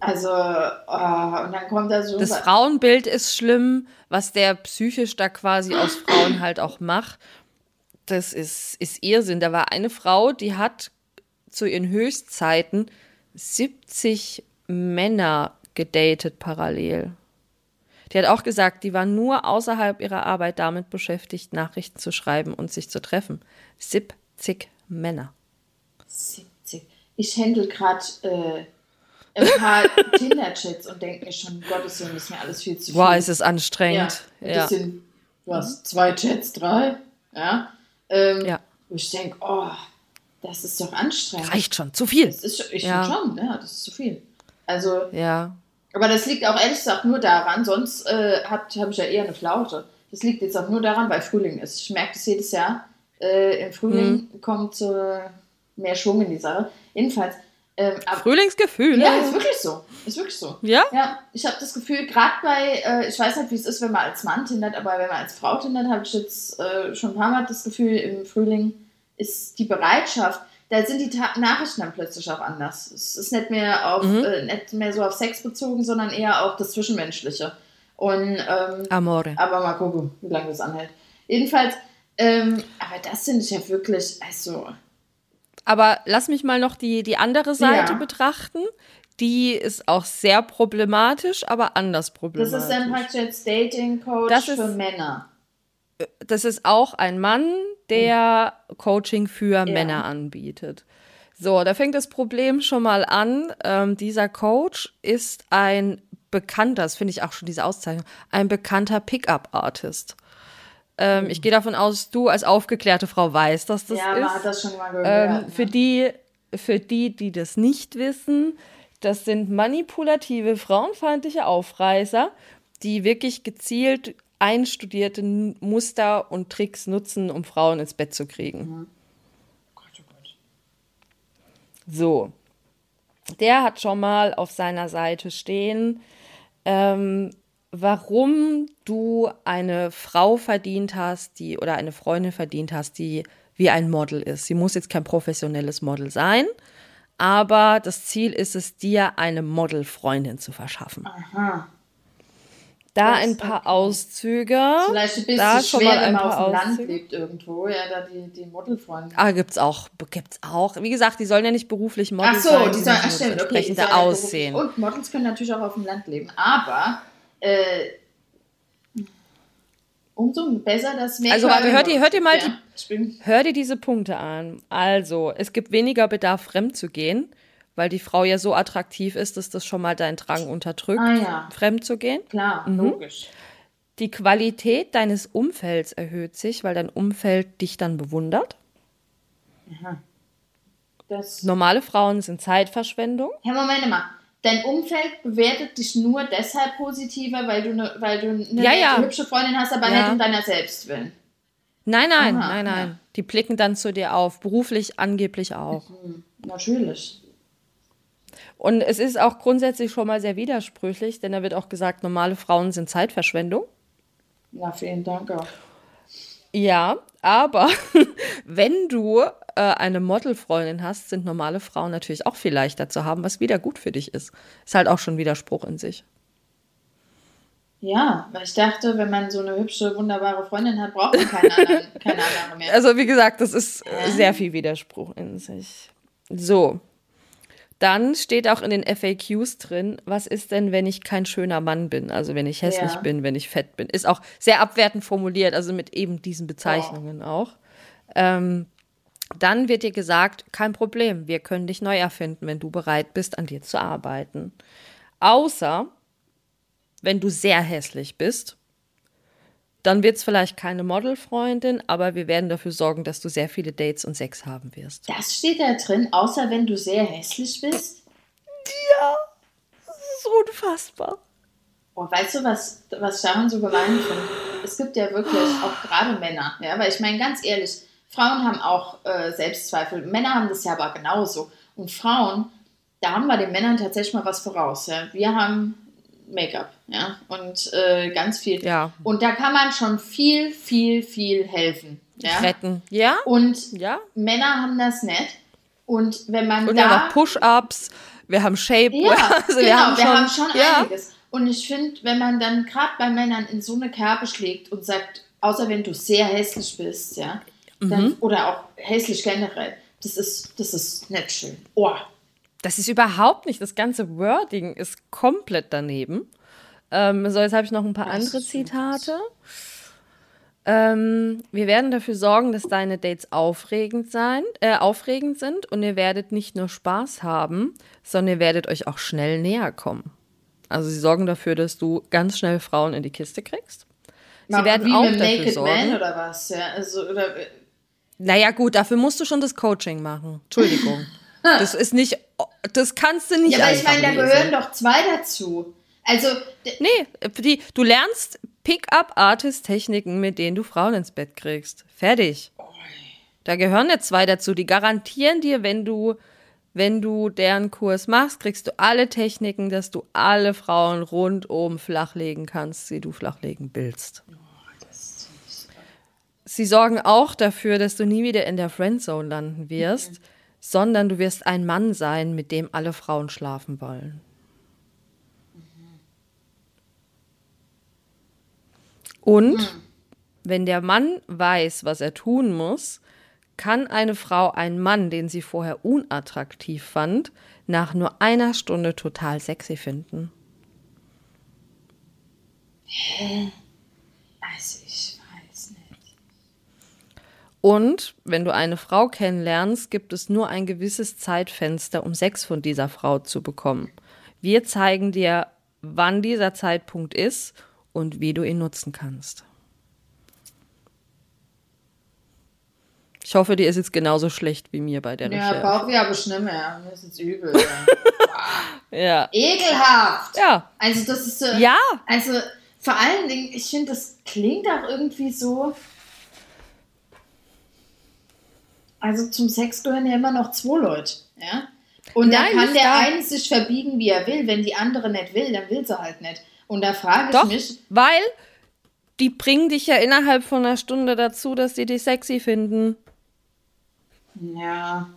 also, oh, und dann kommt da so. Das Frauenbild ist schlimm, was der psychisch da quasi aus Frauen halt auch macht. Das ist, ist Irrsinn. Da war eine Frau, die hat zu ihren Höchstzeiten 70 Männer gedatet parallel. Die hat auch gesagt, die war nur außerhalb ihrer Arbeit damit beschäftigt, Nachrichten zu schreiben und sich zu treffen. 70 Männer. 70. Ich händel gerade äh, ein paar Tinder-Chats und denke mir schon, um Gottes Willen, das ist mir alles viel zu viel. Boah, ist es ja, anstrengend. Ja. bisschen, du hast zwei Chats, drei, ja. Ähm, Ja. Wo ich denke, oh, das ist doch anstrengend. Reicht schon, zu viel. Das ist, ich Ja. finde schon, ja, das ist zu viel. Also, Ja. Aber das liegt auch ehrlich gesagt nur daran, sonst äh, habe ich ja eher eine Flaute. Das liegt jetzt auch nur daran, weil Frühling ist. Ich merke das jedes Jahr. Äh, Im Frühling Mhm. kommt äh, mehr Schwung in die Sache. Jedenfalls, ähm, ab, Frühlingsgefühle. ja, ist wirklich so. Ist wirklich so. Ja? Ja, ich habe das Gefühl, gerade bei, äh, ich weiß nicht, wie es ist, wenn man als Mann tindert, aber wenn man als Frau tindert, habe ich jetzt äh, schon ein paar Mal das Gefühl, im Frühling ist die Bereitschaft, da sind die Ta Nachrichten dann plötzlich auch anders. Es ist nicht mehr, auf, Mhm. äh, nicht mehr so auf Sex bezogen, sondern eher auf das Zwischenmenschliche. Und, ähm, Amore. aber mal gucken, wie lange das anhält. Jedenfalls, ähm, aber das finde ich ja wirklich, also, Aber lass mich mal noch die, die andere Seite Ja. betrachten. Die ist auch sehr problematisch, aber anders das problematisch. ist dann praktisch jetzt Dating-Coach Das ist- für Männer. Das ist auch ein Mann, der Coaching für Männer anbietet. So, da fängt das Problem schon mal an. Ähm, dieser Coach ist ein bekannter, das finde ich auch schon diese Auszeichnung, ein bekannter Pickup-Artist. Ähm, Ich gehe davon aus, du als aufgeklärte Frau weißt, dass das ja, ist. man hat das schon mal gehört. Ähm, für, die, für die, die das nicht wissen, das sind manipulative, frauenfeindliche Aufreißer, die wirklich gezielt einstudierte Muster und Tricks nutzen, um Frauen ins Bett zu kriegen. Gott, oh Gott. So. Der hat schon mal auf seiner Seite stehen, ähm, warum du eine Frau verdient hast, die oder eine Freundin verdient hast, die wie ein Model ist. Sie muss jetzt kein professionelles Model sein, aber das Ziel ist es, dir eine Modelfreundin zu verschaffen. Aha. Da ein paar okay. Auszüge. Vielleicht ein bisschen da schon schwer, mal ein wenn man paar auf dem Land Auszüge. lebt irgendwo. Ja, da die, die Modelfreunde. Ah, gibt's auch, gibt's auch. Wie gesagt, die sollen ja nicht beruflich Ach Models so, sein, die die sollen, ach stimmt, okay. die entsprechende sollen ja Aussehen. Und Models können natürlich auch auf dem Land leben. Aber äh, umso besser das Make-up. Also, warte, hört ihr- hört ihr mal ja, ich bin, Hör dir diese Punkte an. Also, es gibt weniger Bedarf, fremd zu gehen, weil die Frau ja so attraktiv ist, dass das schon mal deinen Drang unterdrückt, Ah, ja. fremd zu gehen. Klar, Mhm. logisch. Die Qualität deines Umfelds erhöht sich, weil dein Umfeld dich dann bewundert. Das, Normale Frauen sind Zeitverschwendung. Herr, Moment mal. Dein Umfeld bewertet dich nur deshalb positiver, weil du eine weil du eine Ja, ja. hübsche Freundin hast, aber nicht um deiner selbst willen. Nein, nein, Aha, nein, nein. Die blicken dann zu dir auf, beruflich angeblich auch. Natürlich. Und es ist auch grundsätzlich schon mal sehr widersprüchlich, denn da wird auch gesagt, normale Frauen sind Zeitverschwendung. Na, vielen Dank auch. Ja, aber wenn du äh, eine Modelfreundin hast, sind normale Frauen natürlich auch viel leichter zu haben, was wieder gut für dich ist. Ist halt auch schon Widerspruch in sich. Ja, weil ich dachte, wenn man so eine hübsche, wunderbare Freundin hat, braucht man keine, anderen, keine andere mehr. Also wie gesagt, das ist äh, sehr viel Widerspruch in sich. So. Dann steht auch in den FAQs drin, was ist denn, wenn ich kein schöner Mann bin? Also wenn ich hässlich Ja. bin, wenn ich fett bin. Ist auch sehr abwertend formuliert, also mit eben diesen Bezeichnungen auch. Ähm, dann wird dir gesagt, kein Problem, wir können dich neu erfinden, wenn du bereit bist, an dir zu arbeiten. Außer, wenn du sehr hässlich bist, dann wird es vielleicht keine Modelfreundin, aber wir werden dafür sorgen, dass du sehr viele Dates und Sex haben wirst. Das steht da drin, außer wenn du sehr hässlich bist. Das ist unfassbar. Oh, weißt du, was, was daran so gemein finde? Es gibt ja wirklich auch gerade Männer, ja, weil ich meine, ganz ehrlich, Frauen haben auch äh, Selbstzweifel. Männer haben das ja aber genauso. Und Frauen, da haben wir den Männern tatsächlich mal was voraus. Ja. Wir haben Make-up, ja, und äh, ganz viel. Ja. Und da kann man schon viel, viel, viel helfen. Ja. Retten. Ja? Und Ja. Männer haben das nicht. Und wenn man Und da. wir haben auch Push-Ups, wir haben Shapewear. Ja, also genau, wir haben schon, wir haben schon ja, einiges. Und ich finde, wenn man dann gerade bei Männern in so eine Kerbe schlägt und sagt, außer wenn du sehr hässlich bist, ja, dann, Mhm. oder auch hässlich generell, das ist, das ist nicht schön. Oh, Das ist überhaupt nicht, das ganze Wording ist komplett daneben. Ähm, so, jetzt habe ich noch ein paar andere Zitate. Ähm, wir werden dafür sorgen, dass deine Dates aufregend, sein, äh, aufregend sind und ihr werdet nicht nur Spaß haben, sondern ihr werdet euch auch schnell näher kommen. Also sie sorgen dafür, dass du ganz schnell Frauen in die Kiste kriegst. Sie Mal werden auch dafür Naked Man sorgen. oder was, ja, also, oder, Naja, gut, dafür musst du schon das Coaching machen. Entschuldigung. Das ist nicht, das kannst du nicht ja, aber ich meine, da lesen. gehören doch zwei dazu. Also, Nee, für die, du lernst Pick-up-Artist-Techniken, mit denen du Frauen ins Bett kriegst. Fertig. Da gehören nicht zwei dazu. Die garantieren dir, wenn du, wenn du deren Kurs machst, kriegst du alle Techniken, dass du alle Frauen rundum flachlegen kannst, die du flachlegen willst. Sie sorgen auch dafür, dass du nie wieder in der Friendzone landen wirst, sondern du wirst ein Mann sein, mit dem alle Frauen schlafen wollen. Und wenn der Mann weiß, was er tun muss, kann eine Frau einen Mann, den sie vorher unattraktiv fand, nach nur einer Stunde total sexy finden. also ich. Und wenn du eine Frau kennenlernst, gibt es nur ein gewisses Zeitfenster, um Sex von dieser Frau zu bekommen. Wir zeigen dir, wann dieser Zeitpunkt ist und wie du ihn nutzen kannst. Ich hoffe, dir ist jetzt genauso schlecht wie mir bei der Ja, Recherche. Bauchweh habe ich nicht mehr. Mir ist jetzt übel. ja. Ja. Ekelhaft! Ja. Also das ist so. Ja. Also vor allen Dingen, ich finde, das klingt auch irgendwie so. Also zum Sex gehören ja immer noch zwei Leute, ja. Und da Nein, kann nicht der da. eine sich verbiegen, wie er will. Wenn die andere nicht will, dann will sie halt nicht. Und da frage ich Doch, mich, weil die bringen dich ja innerhalb von einer Stunde dazu, dass sie dich sexy finden. ja,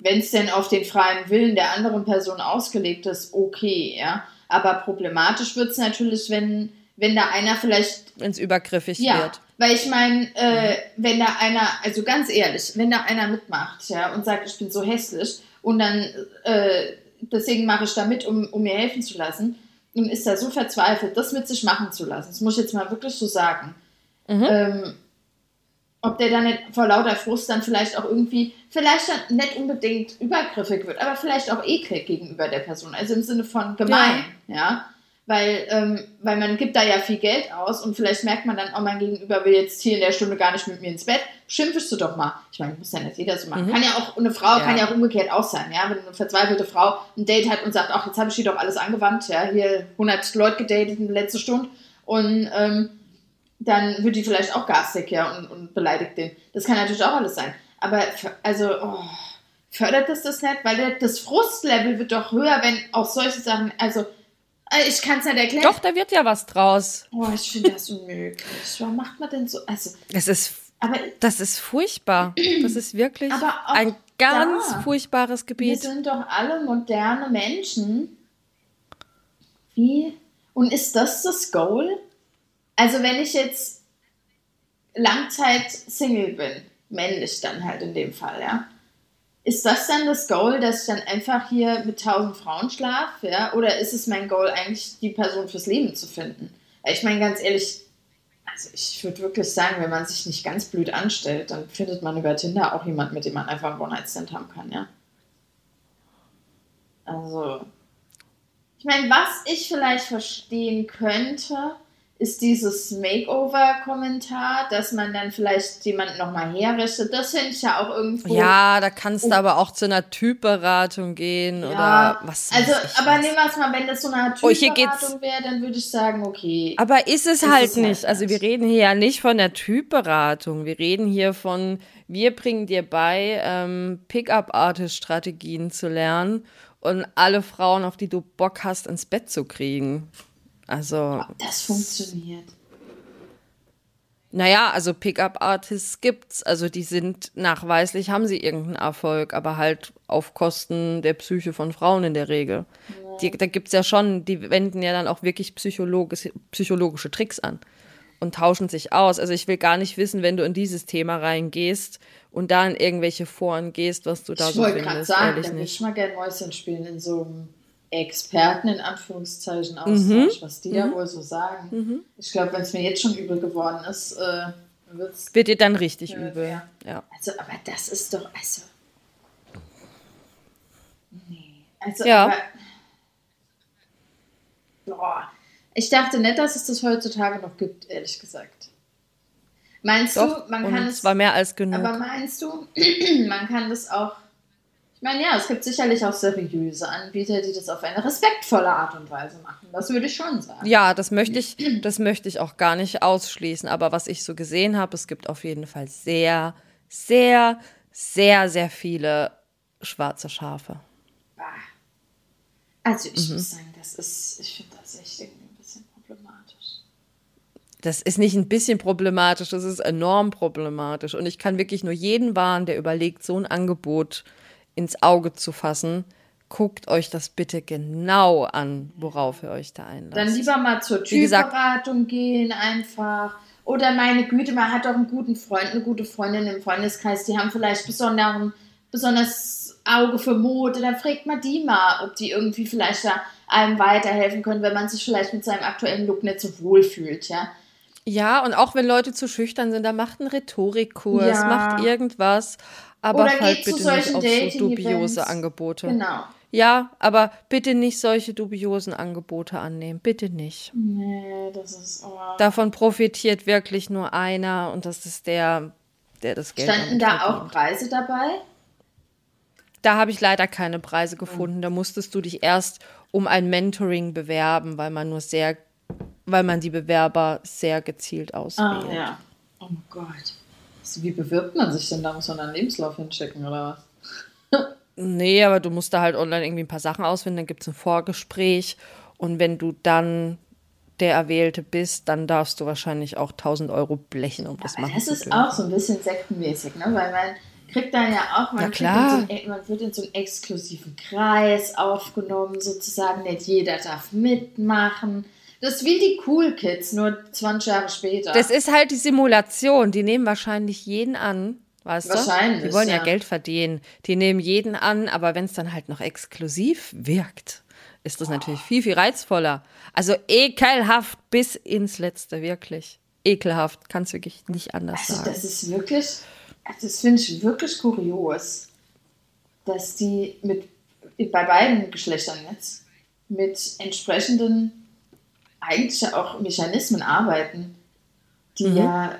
wenn es denn auf den freien Willen der anderen Person ausgelegt ist, okay, ja. Aber problematisch wird es natürlich, wenn, wenn da einer vielleicht. Ins übergriffig Ja, wird. weil ich meine, äh, wenn da einer, also ganz ehrlich, wenn da einer mitmacht, ja, und sagt, ich bin so hässlich und dann, äh, deswegen mache ich da mit, um, um mir helfen zu lassen, und ist da so verzweifelt, das mit sich machen zu lassen, das muss ich jetzt mal wirklich so sagen. Ähm, ob der dann nicht vor lauter Frust dann vielleicht auch irgendwie, vielleicht dann nicht unbedingt übergriffig wird, aber vielleicht auch eklig gegenüber der Person. Also im Sinne von gemein, ja. Weil, ähm, weil man gibt da ja viel Geld aus und vielleicht merkt man dann, oh, mein Gegenüber will jetzt hier in der Stunde gar nicht mit mir ins Bett. Schimpfst du doch mal. Ich meine, muss ja nicht jeder so machen. Kann ja auch, eine Frau Ja. kann ja auch umgekehrt auch sein, ja. Wenn eine verzweifelte Frau ein Date hat und sagt, ach, jetzt habe ich hier doch alles angewandt, ja, hier 100 Leute gedatet in der letzten Stunde und ähm, dann wird die vielleicht auch garstig, ja, und, und beleidigt den. Das kann natürlich auch alles sein. Aber, also, oh, fördert das das nicht? Weil das Frustlevel wird doch höher, wenn auch solche Sachen, also, ich kann es nicht erklären. Doch, da wird ja was draus. Oh, ich finde das unmöglich. Warum macht man denn so, also, Das ist, aber das ist furchtbar. Das ist wirklich ein ganz da. furchtbares wir Gebiet. sind doch alle moderne Menschen. Wie? Und ist das das Goal? Also wenn ich jetzt Langzeit Single bin, männlich dann halt in dem Fall, ja. Ist das dann das Goal, dass ich dann einfach hier mit tausend Frauen schlafe, ja? Oder ist es mein Goal, eigentlich die Person fürs Leben zu finden? Ich meine, ganz ehrlich, also ich würde wirklich sagen, wenn man sich nicht ganz blöd anstellt, dann findet man über Tinder auch jemanden, mit dem man einfach einen One-Night-Stand haben kann, ja. Also, ich meine, was ich vielleicht verstehen könnte, ist dieses Makeover-Kommentar, dass man dann vielleicht jemanden nochmal herrichtet. Das finde ich ja auch irgendwo. Ja, da kannst du aber auch zu einer Typberatung gehen Ja, oder was. Also, aber was. nehmen wir es mal, wenn das so eine Oh, Typberatung wäre, dann würde ich sagen, okay. Aber ist es Ist halt es halt nicht. Also wir reden hier ja nicht von der Typberatung. Wir reden hier von, wir bringen dir bei, ähm, Pickup-Artist-Strategien zu lernen und alle Frauen, auf die du Bock hast, ins Bett zu kriegen. Also, das funktioniert. naja, also Pickup-Artists gibt's. Also die sind nachweislich, haben sie irgendeinen Erfolg, aber halt auf Kosten der Psyche von Frauen in der Regel. Die, da gibt's ja schon, die wenden ja dann auch wirklich psychologisch, psychologische Tricks an und tauschen sich aus. Also ich will gar nicht wissen, wenn du in dieses Thema reingehst und da in irgendwelche Foren gehst, was du da ich so wollte gerade findest, sagen, ehrlich da nicht. ich mal gerne Mäuschen spielen in so einem Experten in Anführungszeichen Mhm. Austausch, was die da wohl so sagen. Ich glaube, wenn es mir jetzt schon übel geworden ist, äh, wird dir dann richtig Ja, übel. ja. Ja. Also, aber das ist doch, also. Nee. Also, Ja. aber. Boah. Ich dachte nicht, dass es das heutzutage noch gibt, ehrlich gesagt. Meinst Doch, du, man kann es es. war mehr als genug. Aber meinst du, man kann das auch. Ich meine, ja, es gibt sicherlich auch seriöse Anbieter, die das auf eine respektvolle Art und Weise machen. Das würde ich schon sagen. Ja, das möchte ich, das möchte ich auch gar nicht ausschließen. Aber was ich so gesehen habe, es gibt auf jeden Fall sehr, sehr, sehr, sehr viele schwarze Schafe. Also ich Mhm. muss sagen, das ist, ich finde das echt irgendwie ein bisschen problematisch. Das ist nicht ein bisschen problematisch, das ist enorm problematisch. Und ich kann wirklich nur jeden warnen, der überlegt, so ein Angebot ins Auge zu fassen. Guckt euch das bitte genau an, worauf ihr euch da einlasst. Dann lieber mal zur Typberatung gehen einfach. Oder meine Güte, man hat doch einen guten Freund, eine gute Freundin im Freundeskreis, die haben vielleicht besonderen, besonders Auge für Mode. Dann fragt man die mal, ob die irgendwie vielleicht da einem weiterhelfen können, wenn man sich vielleicht mit seinem aktuellen Look nicht so wohl fühlt, ja. Ja, und auch wenn Leute zu schüchtern sind, dann macht einen Rhetorikkurs, Ja. macht irgendwas, aber Oder halt bitte nicht auf so dubiose Angebote. Genau. Ja, aber bitte nicht solche dubiosen Angebote annehmen. Bitte nicht. Nee, das ist. Oh. Davon profitiert wirklich nur einer und das ist der, der das Geld Standen da auch Preise dabei? Da habe ich leider keine Preise gefunden. Da musstest du dich erst um ein Mentoring bewerben, weil man nur sehr, weil man die Bewerber sehr gezielt auswählt. Ah, ja. Oh Gott. Wie bewirbt man sich denn da? Muss man da einen Lebenslauf hinschicken oder was? Nee, aber du musst da halt online irgendwie ein paar Sachen ausfinden, dann gibt es ein Vorgespräch und wenn du dann der Erwählte bist, dann darfst du wahrscheinlich auch 1000 Euro blechen, um das Aber machen das zu ist dürfen. auch so ein bisschen sektenmäßig, ne? Weil man kriegt dann ja auch, man, Ja. In so man wird in so einen exklusiven Kreis aufgenommen, sozusagen. Nicht jeder darf mitmachen. Das ist wie die Cool Kids, nur 20 Jahre später. Das ist halt die Simulation. Die nehmen wahrscheinlich jeden an. Weißt Wahrscheinlich, du? Die wollen ja. ja. Geld verdienen. Die nehmen jeden an, aber wenn es dann halt noch exklusiv wirkt, ist das natürlich viel, viel reizvoller. Also ekelhaft bis ins Letzte, wirklich. Ekelhaft, kann es wirklich nicht anders also sagen. das ist wirklich, das finde ich wirklich kurios, dass die mit, bei beiden Geschlechtern jetzt mit entsprechenden, eigentlich ja auch Mechanismen arbeiten, die Mhm. ja,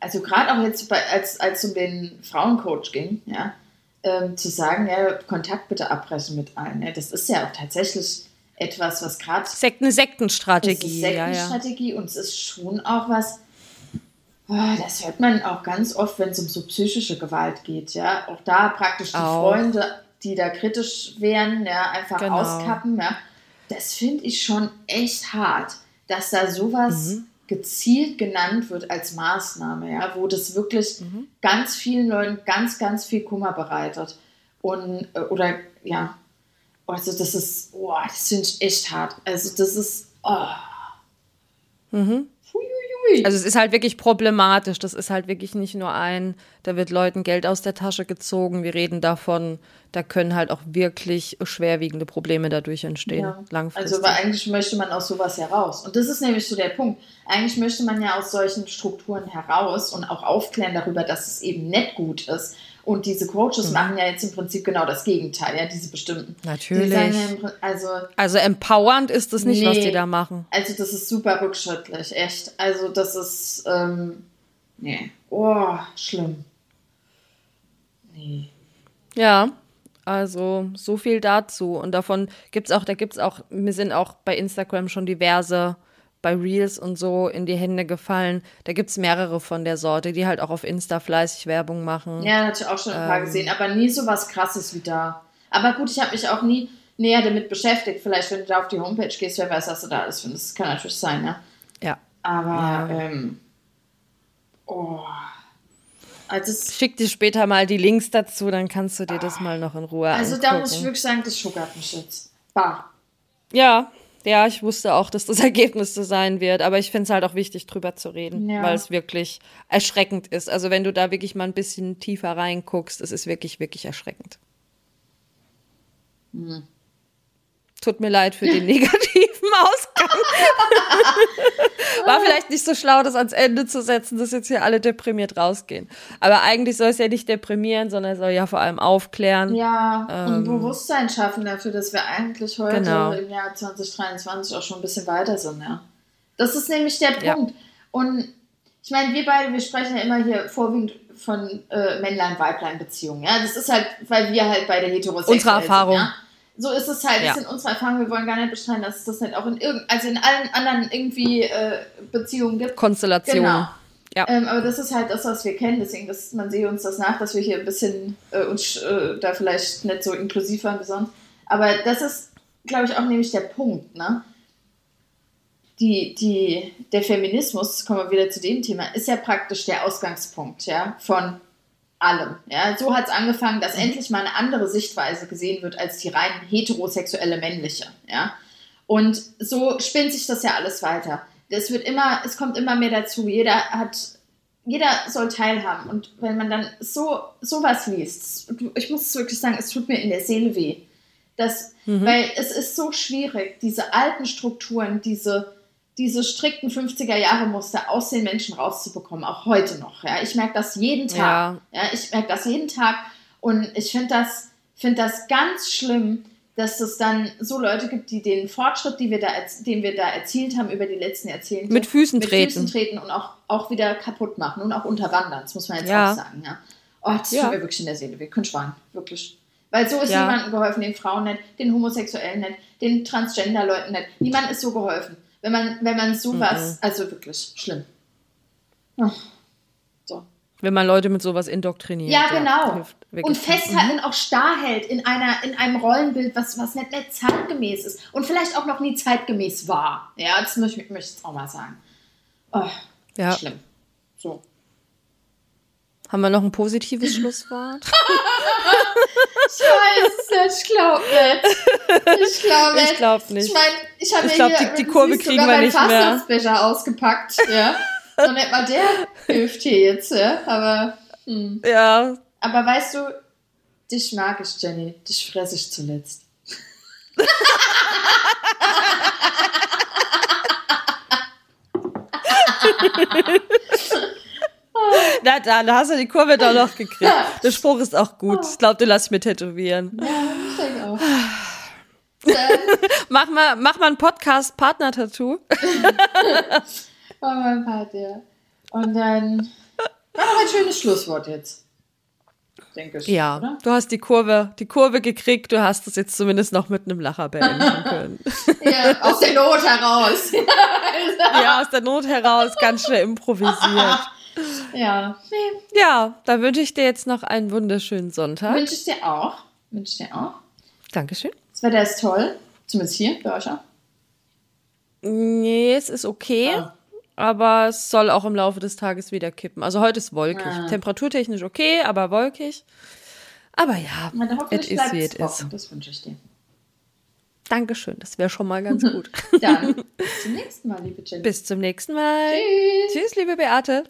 also gerade auch jetzt, bei, als als es um den Frauencoach ging, ja, ähm, zu sagen, ja, Kontakt bitte abbrechen mit allen. Ja, das ist ja auch tatsächlich etwas, was gerade Sekt, eine es Sektenstrategie, ist ja, ja. Sektenstrategie und es ist schon auch was, oh, das hört man auch ganz oft, wenn es um so psychische Gewalt geht, ja. Auch da praktisch die Auch. Freunde, die da kritisch wären, ja, einfach Genau. auskappen, ja. Das finde ich schon echt hart, dass da sowas Mhm. gezielt genannt wird als Maßnahme, ja, wo das wirklich Mhm. ganz vielen Leuten ganz, ganz viel Kummer bereitet. Und, äh, oder, ja, also das ist, oh, das finde ich echt hart. Also das ist, oh. Also es ist halt wirklich problematisch. Das ist halt wirklich nicht nur ein, da wird Leuten Geld aus der Tasche gezogen. Wir reden davon, da können halt auch wirklich schwerwiegende Probleme dadurch entstehen, Ja. langfristig. Also, weil eigentlich möchte man aus sowas heraus. Und das ist nämlich so der Punkt. Eigentlich möchte man ja aus solchen Strukturen heraus und auch aufklären darüber, dass es eben nicht gut ist. Und diese Coaches Mhm. machen ja jetzt im Prinzip genau das Gegenteil, ja, diese bestimmten. Natürlich. Die ja also, also empowernd ist es nicht, was Nee. die da machen. also das ist super rückschrittlich, echt. Also das ist, ähm, nee, oh, schlimm. Nee. Ja, also so viel dazu. Und davon gibt's auch, da gibt's auch, mir sind auch bei Instagram schon diverse bei Reels und so in die Hände gefallen. Da gibt's mehrere von der Sorte, die halt auch auf Insta fleißig Werbung machen. Ja, hatte ich auch schon ein paar Ähm. gesehen, aber nie so was krasses wie da. Aber gut, ich habe mich auch nie näher damit beschäftigt. Vielleicht, wenn du da auf die Homepage gehst, wer weiß, was du da alles findest. Das kann natürlich sein, ne? Ja. Aber, Ja. ähm, oh. Also, es, schick dir später mal die Links dazu, dann kannst du dir das mal noch in Ruhe also angucken. da muss ich wirklich sagen, das schuckert mich jetzt. Bah. Ja, ja, ich wusste auch, dass das Ergebnis so sein wird, aber ich finde es halt auch wichtig, drüber zu reden, Ja. weil es wirklich erschreckend ist. Also wenn du da wirklich mal ein bisschen tiefer reinguckst, es ist wirklich, wirklich erschreckend. Hm. Tut mir leid für den negativen Ausgang. War vielleicht nicht so schlau, das ans Ende zu setzen, dass jetzt hier alle deprimiert rausgehen. Aber eigentlich soll es ja nicht deprimieren, sondern soll ja vor allem aufklären. Ja, und Bewusstsein schaffen dafür, dass wir eigentlich heute Ähm. Genau. im Jahr 2023 auch schon ein bisschen weiter sind, ja. Das ist nämlich der Ja. Punkt. Und ich meine, wir beide, wir sprechen ja immer hier vorwiegend von äh, Männlein-Weiblein-Beziehungen, ja. Das ist halt, weil wir halt beide heterosexuell Unsere Erfahrung. Sind, ja? So ist es halt, Ja. das sind unsere Erfahrungen, wir wollen gar nicht bestreiten, dass es das nicht auch in irgend, also in allen anderen irgendwie äh, Beziehungen gibt. Konstellation. Genau. Ja. Ähm, aber das ist halt das, was wir kennen. Deswegen, das, man sehe uns das nach, dass wir hier ein bisschen äh, uns äh, da vielleicht nicht so inklusiv waren wie sonst. Aber das ist, glaube ich, auch nämlich der Punkt. Ne? Die, die, der Feminismus, kommen wir wieder zu dem Thema, ist ja praktisch der Ausgangspunkt ja, von allem. Ja? So hat es angefangen, dass endlich mal eine andere Sichtweise gesehen wird als die rein heterosexuelle männliche. Ja? Und so spinnt sich das ja alles weiter. Es wird immer, es kommt immer mehr dazu. Jeder hat, jeder soll teilhaben. Und wenn man dann so sowas liest, ich muss es wirklich sagen, es tut mir in der Seele weh. Das, Weil es ist so schwierig, diese alten Strukturen, diese, diese strikten 50er-Jahre-Muster aus den Menschen rauszubekommen, auch heute noch. Ja? Ich merke das jeden Tag. Ja. ich merke das jeden Tag. Und ich finde das, find das ganz schlimm, dass es dann so Leute gibt, die den Fortschritt, die wir da, den wir da erzielt haben über die letzten Jahrzehnte, Mit Füßen mit treten. Füßen treten und auch, auch wieder kaputt machen und auch unterwandern. Das muss man jetzt Ja. auch sagen. Ja. Oh, das Ja. tut mir wirklich in der Seele. Wir können schwan, wirklich. Weil so ist Ja. niemandem geholfen, den Frauen nicht, den Homosexuellen nicht, den Transgender-Leuten nicht. Niemand ist so geholfen. Wenn man, wenn man sowas, also wirklich schlimm. Ach, so. Wenn man Leute mit sowas indoktriniert. Ja, genau. hilft wirklich. Und festhalten und auch starr hält in, einer, in einem Rollenbild, was, was nicht, nicht zeitgemäß ist und vielleicht auch noch nie zeitgemäß war. Ja, das möchte ich, möchte ich jetzt auch mal sagen. Oh, Ja. schlimm. So. Haben wir noch ein positives Schlusswort? Nicht, ich glaube nicht. Ich glaube nicht. Ich glaub nicht. Ich meine, Ich habe ja glaub, hier die- die Kurve kriegen wir nicht mehr. Ausgepackt, ja. Und nicht mal der hilft hier jetzt, ja. Aber, hm. Ja, aber weißt du, dich mag ich, Jenny. Dich fresse ich zuletzt. na dann hast du die Kurve doch noch gekriegt. Der Spruch ist auch gut. Ich glaube, den lass ich mir tätowieren. Ja, ich denke auch. Mach mal, mach mal ein Podcast-Partner-Tattoo. war mein Part, ja. Und dann war noch ein schönes Schlusswort jetzt. Denke ich. Ja, Oder? du hast die Kurve, die Kurve gekriegt. Du hast es jetzt zumindest noch mit einem Lacher beenden können. Ja, aus der Not heraus. ja, aus der Not heraus ganz schnell improvisiert. Ja. Nee, Ja, dann wünsche ich dir jetzt noch einen wunderschönen Sonntag. wünsche ich dir auch. Wünsche ich dir auch. Dankeschön. Das Wetter ist toll. Zumindest hier, bei euch auch. Nee, es ist okay. Ah. Aber es soll auch im Laufe des Tages wieder kippen. Also heute ist wolkig. Ah. Temperaturtechnisch okay, aber wolkig. Aber ja, es ist wie es ist. Das wünsche ich dir. Dankeschön, das wäre schon mal ganz gut. Dann bis zum nächsten Mal, liebe Jenny. Bis zum nächsten Mal. Tschüss. Tschüss, liebe Beate.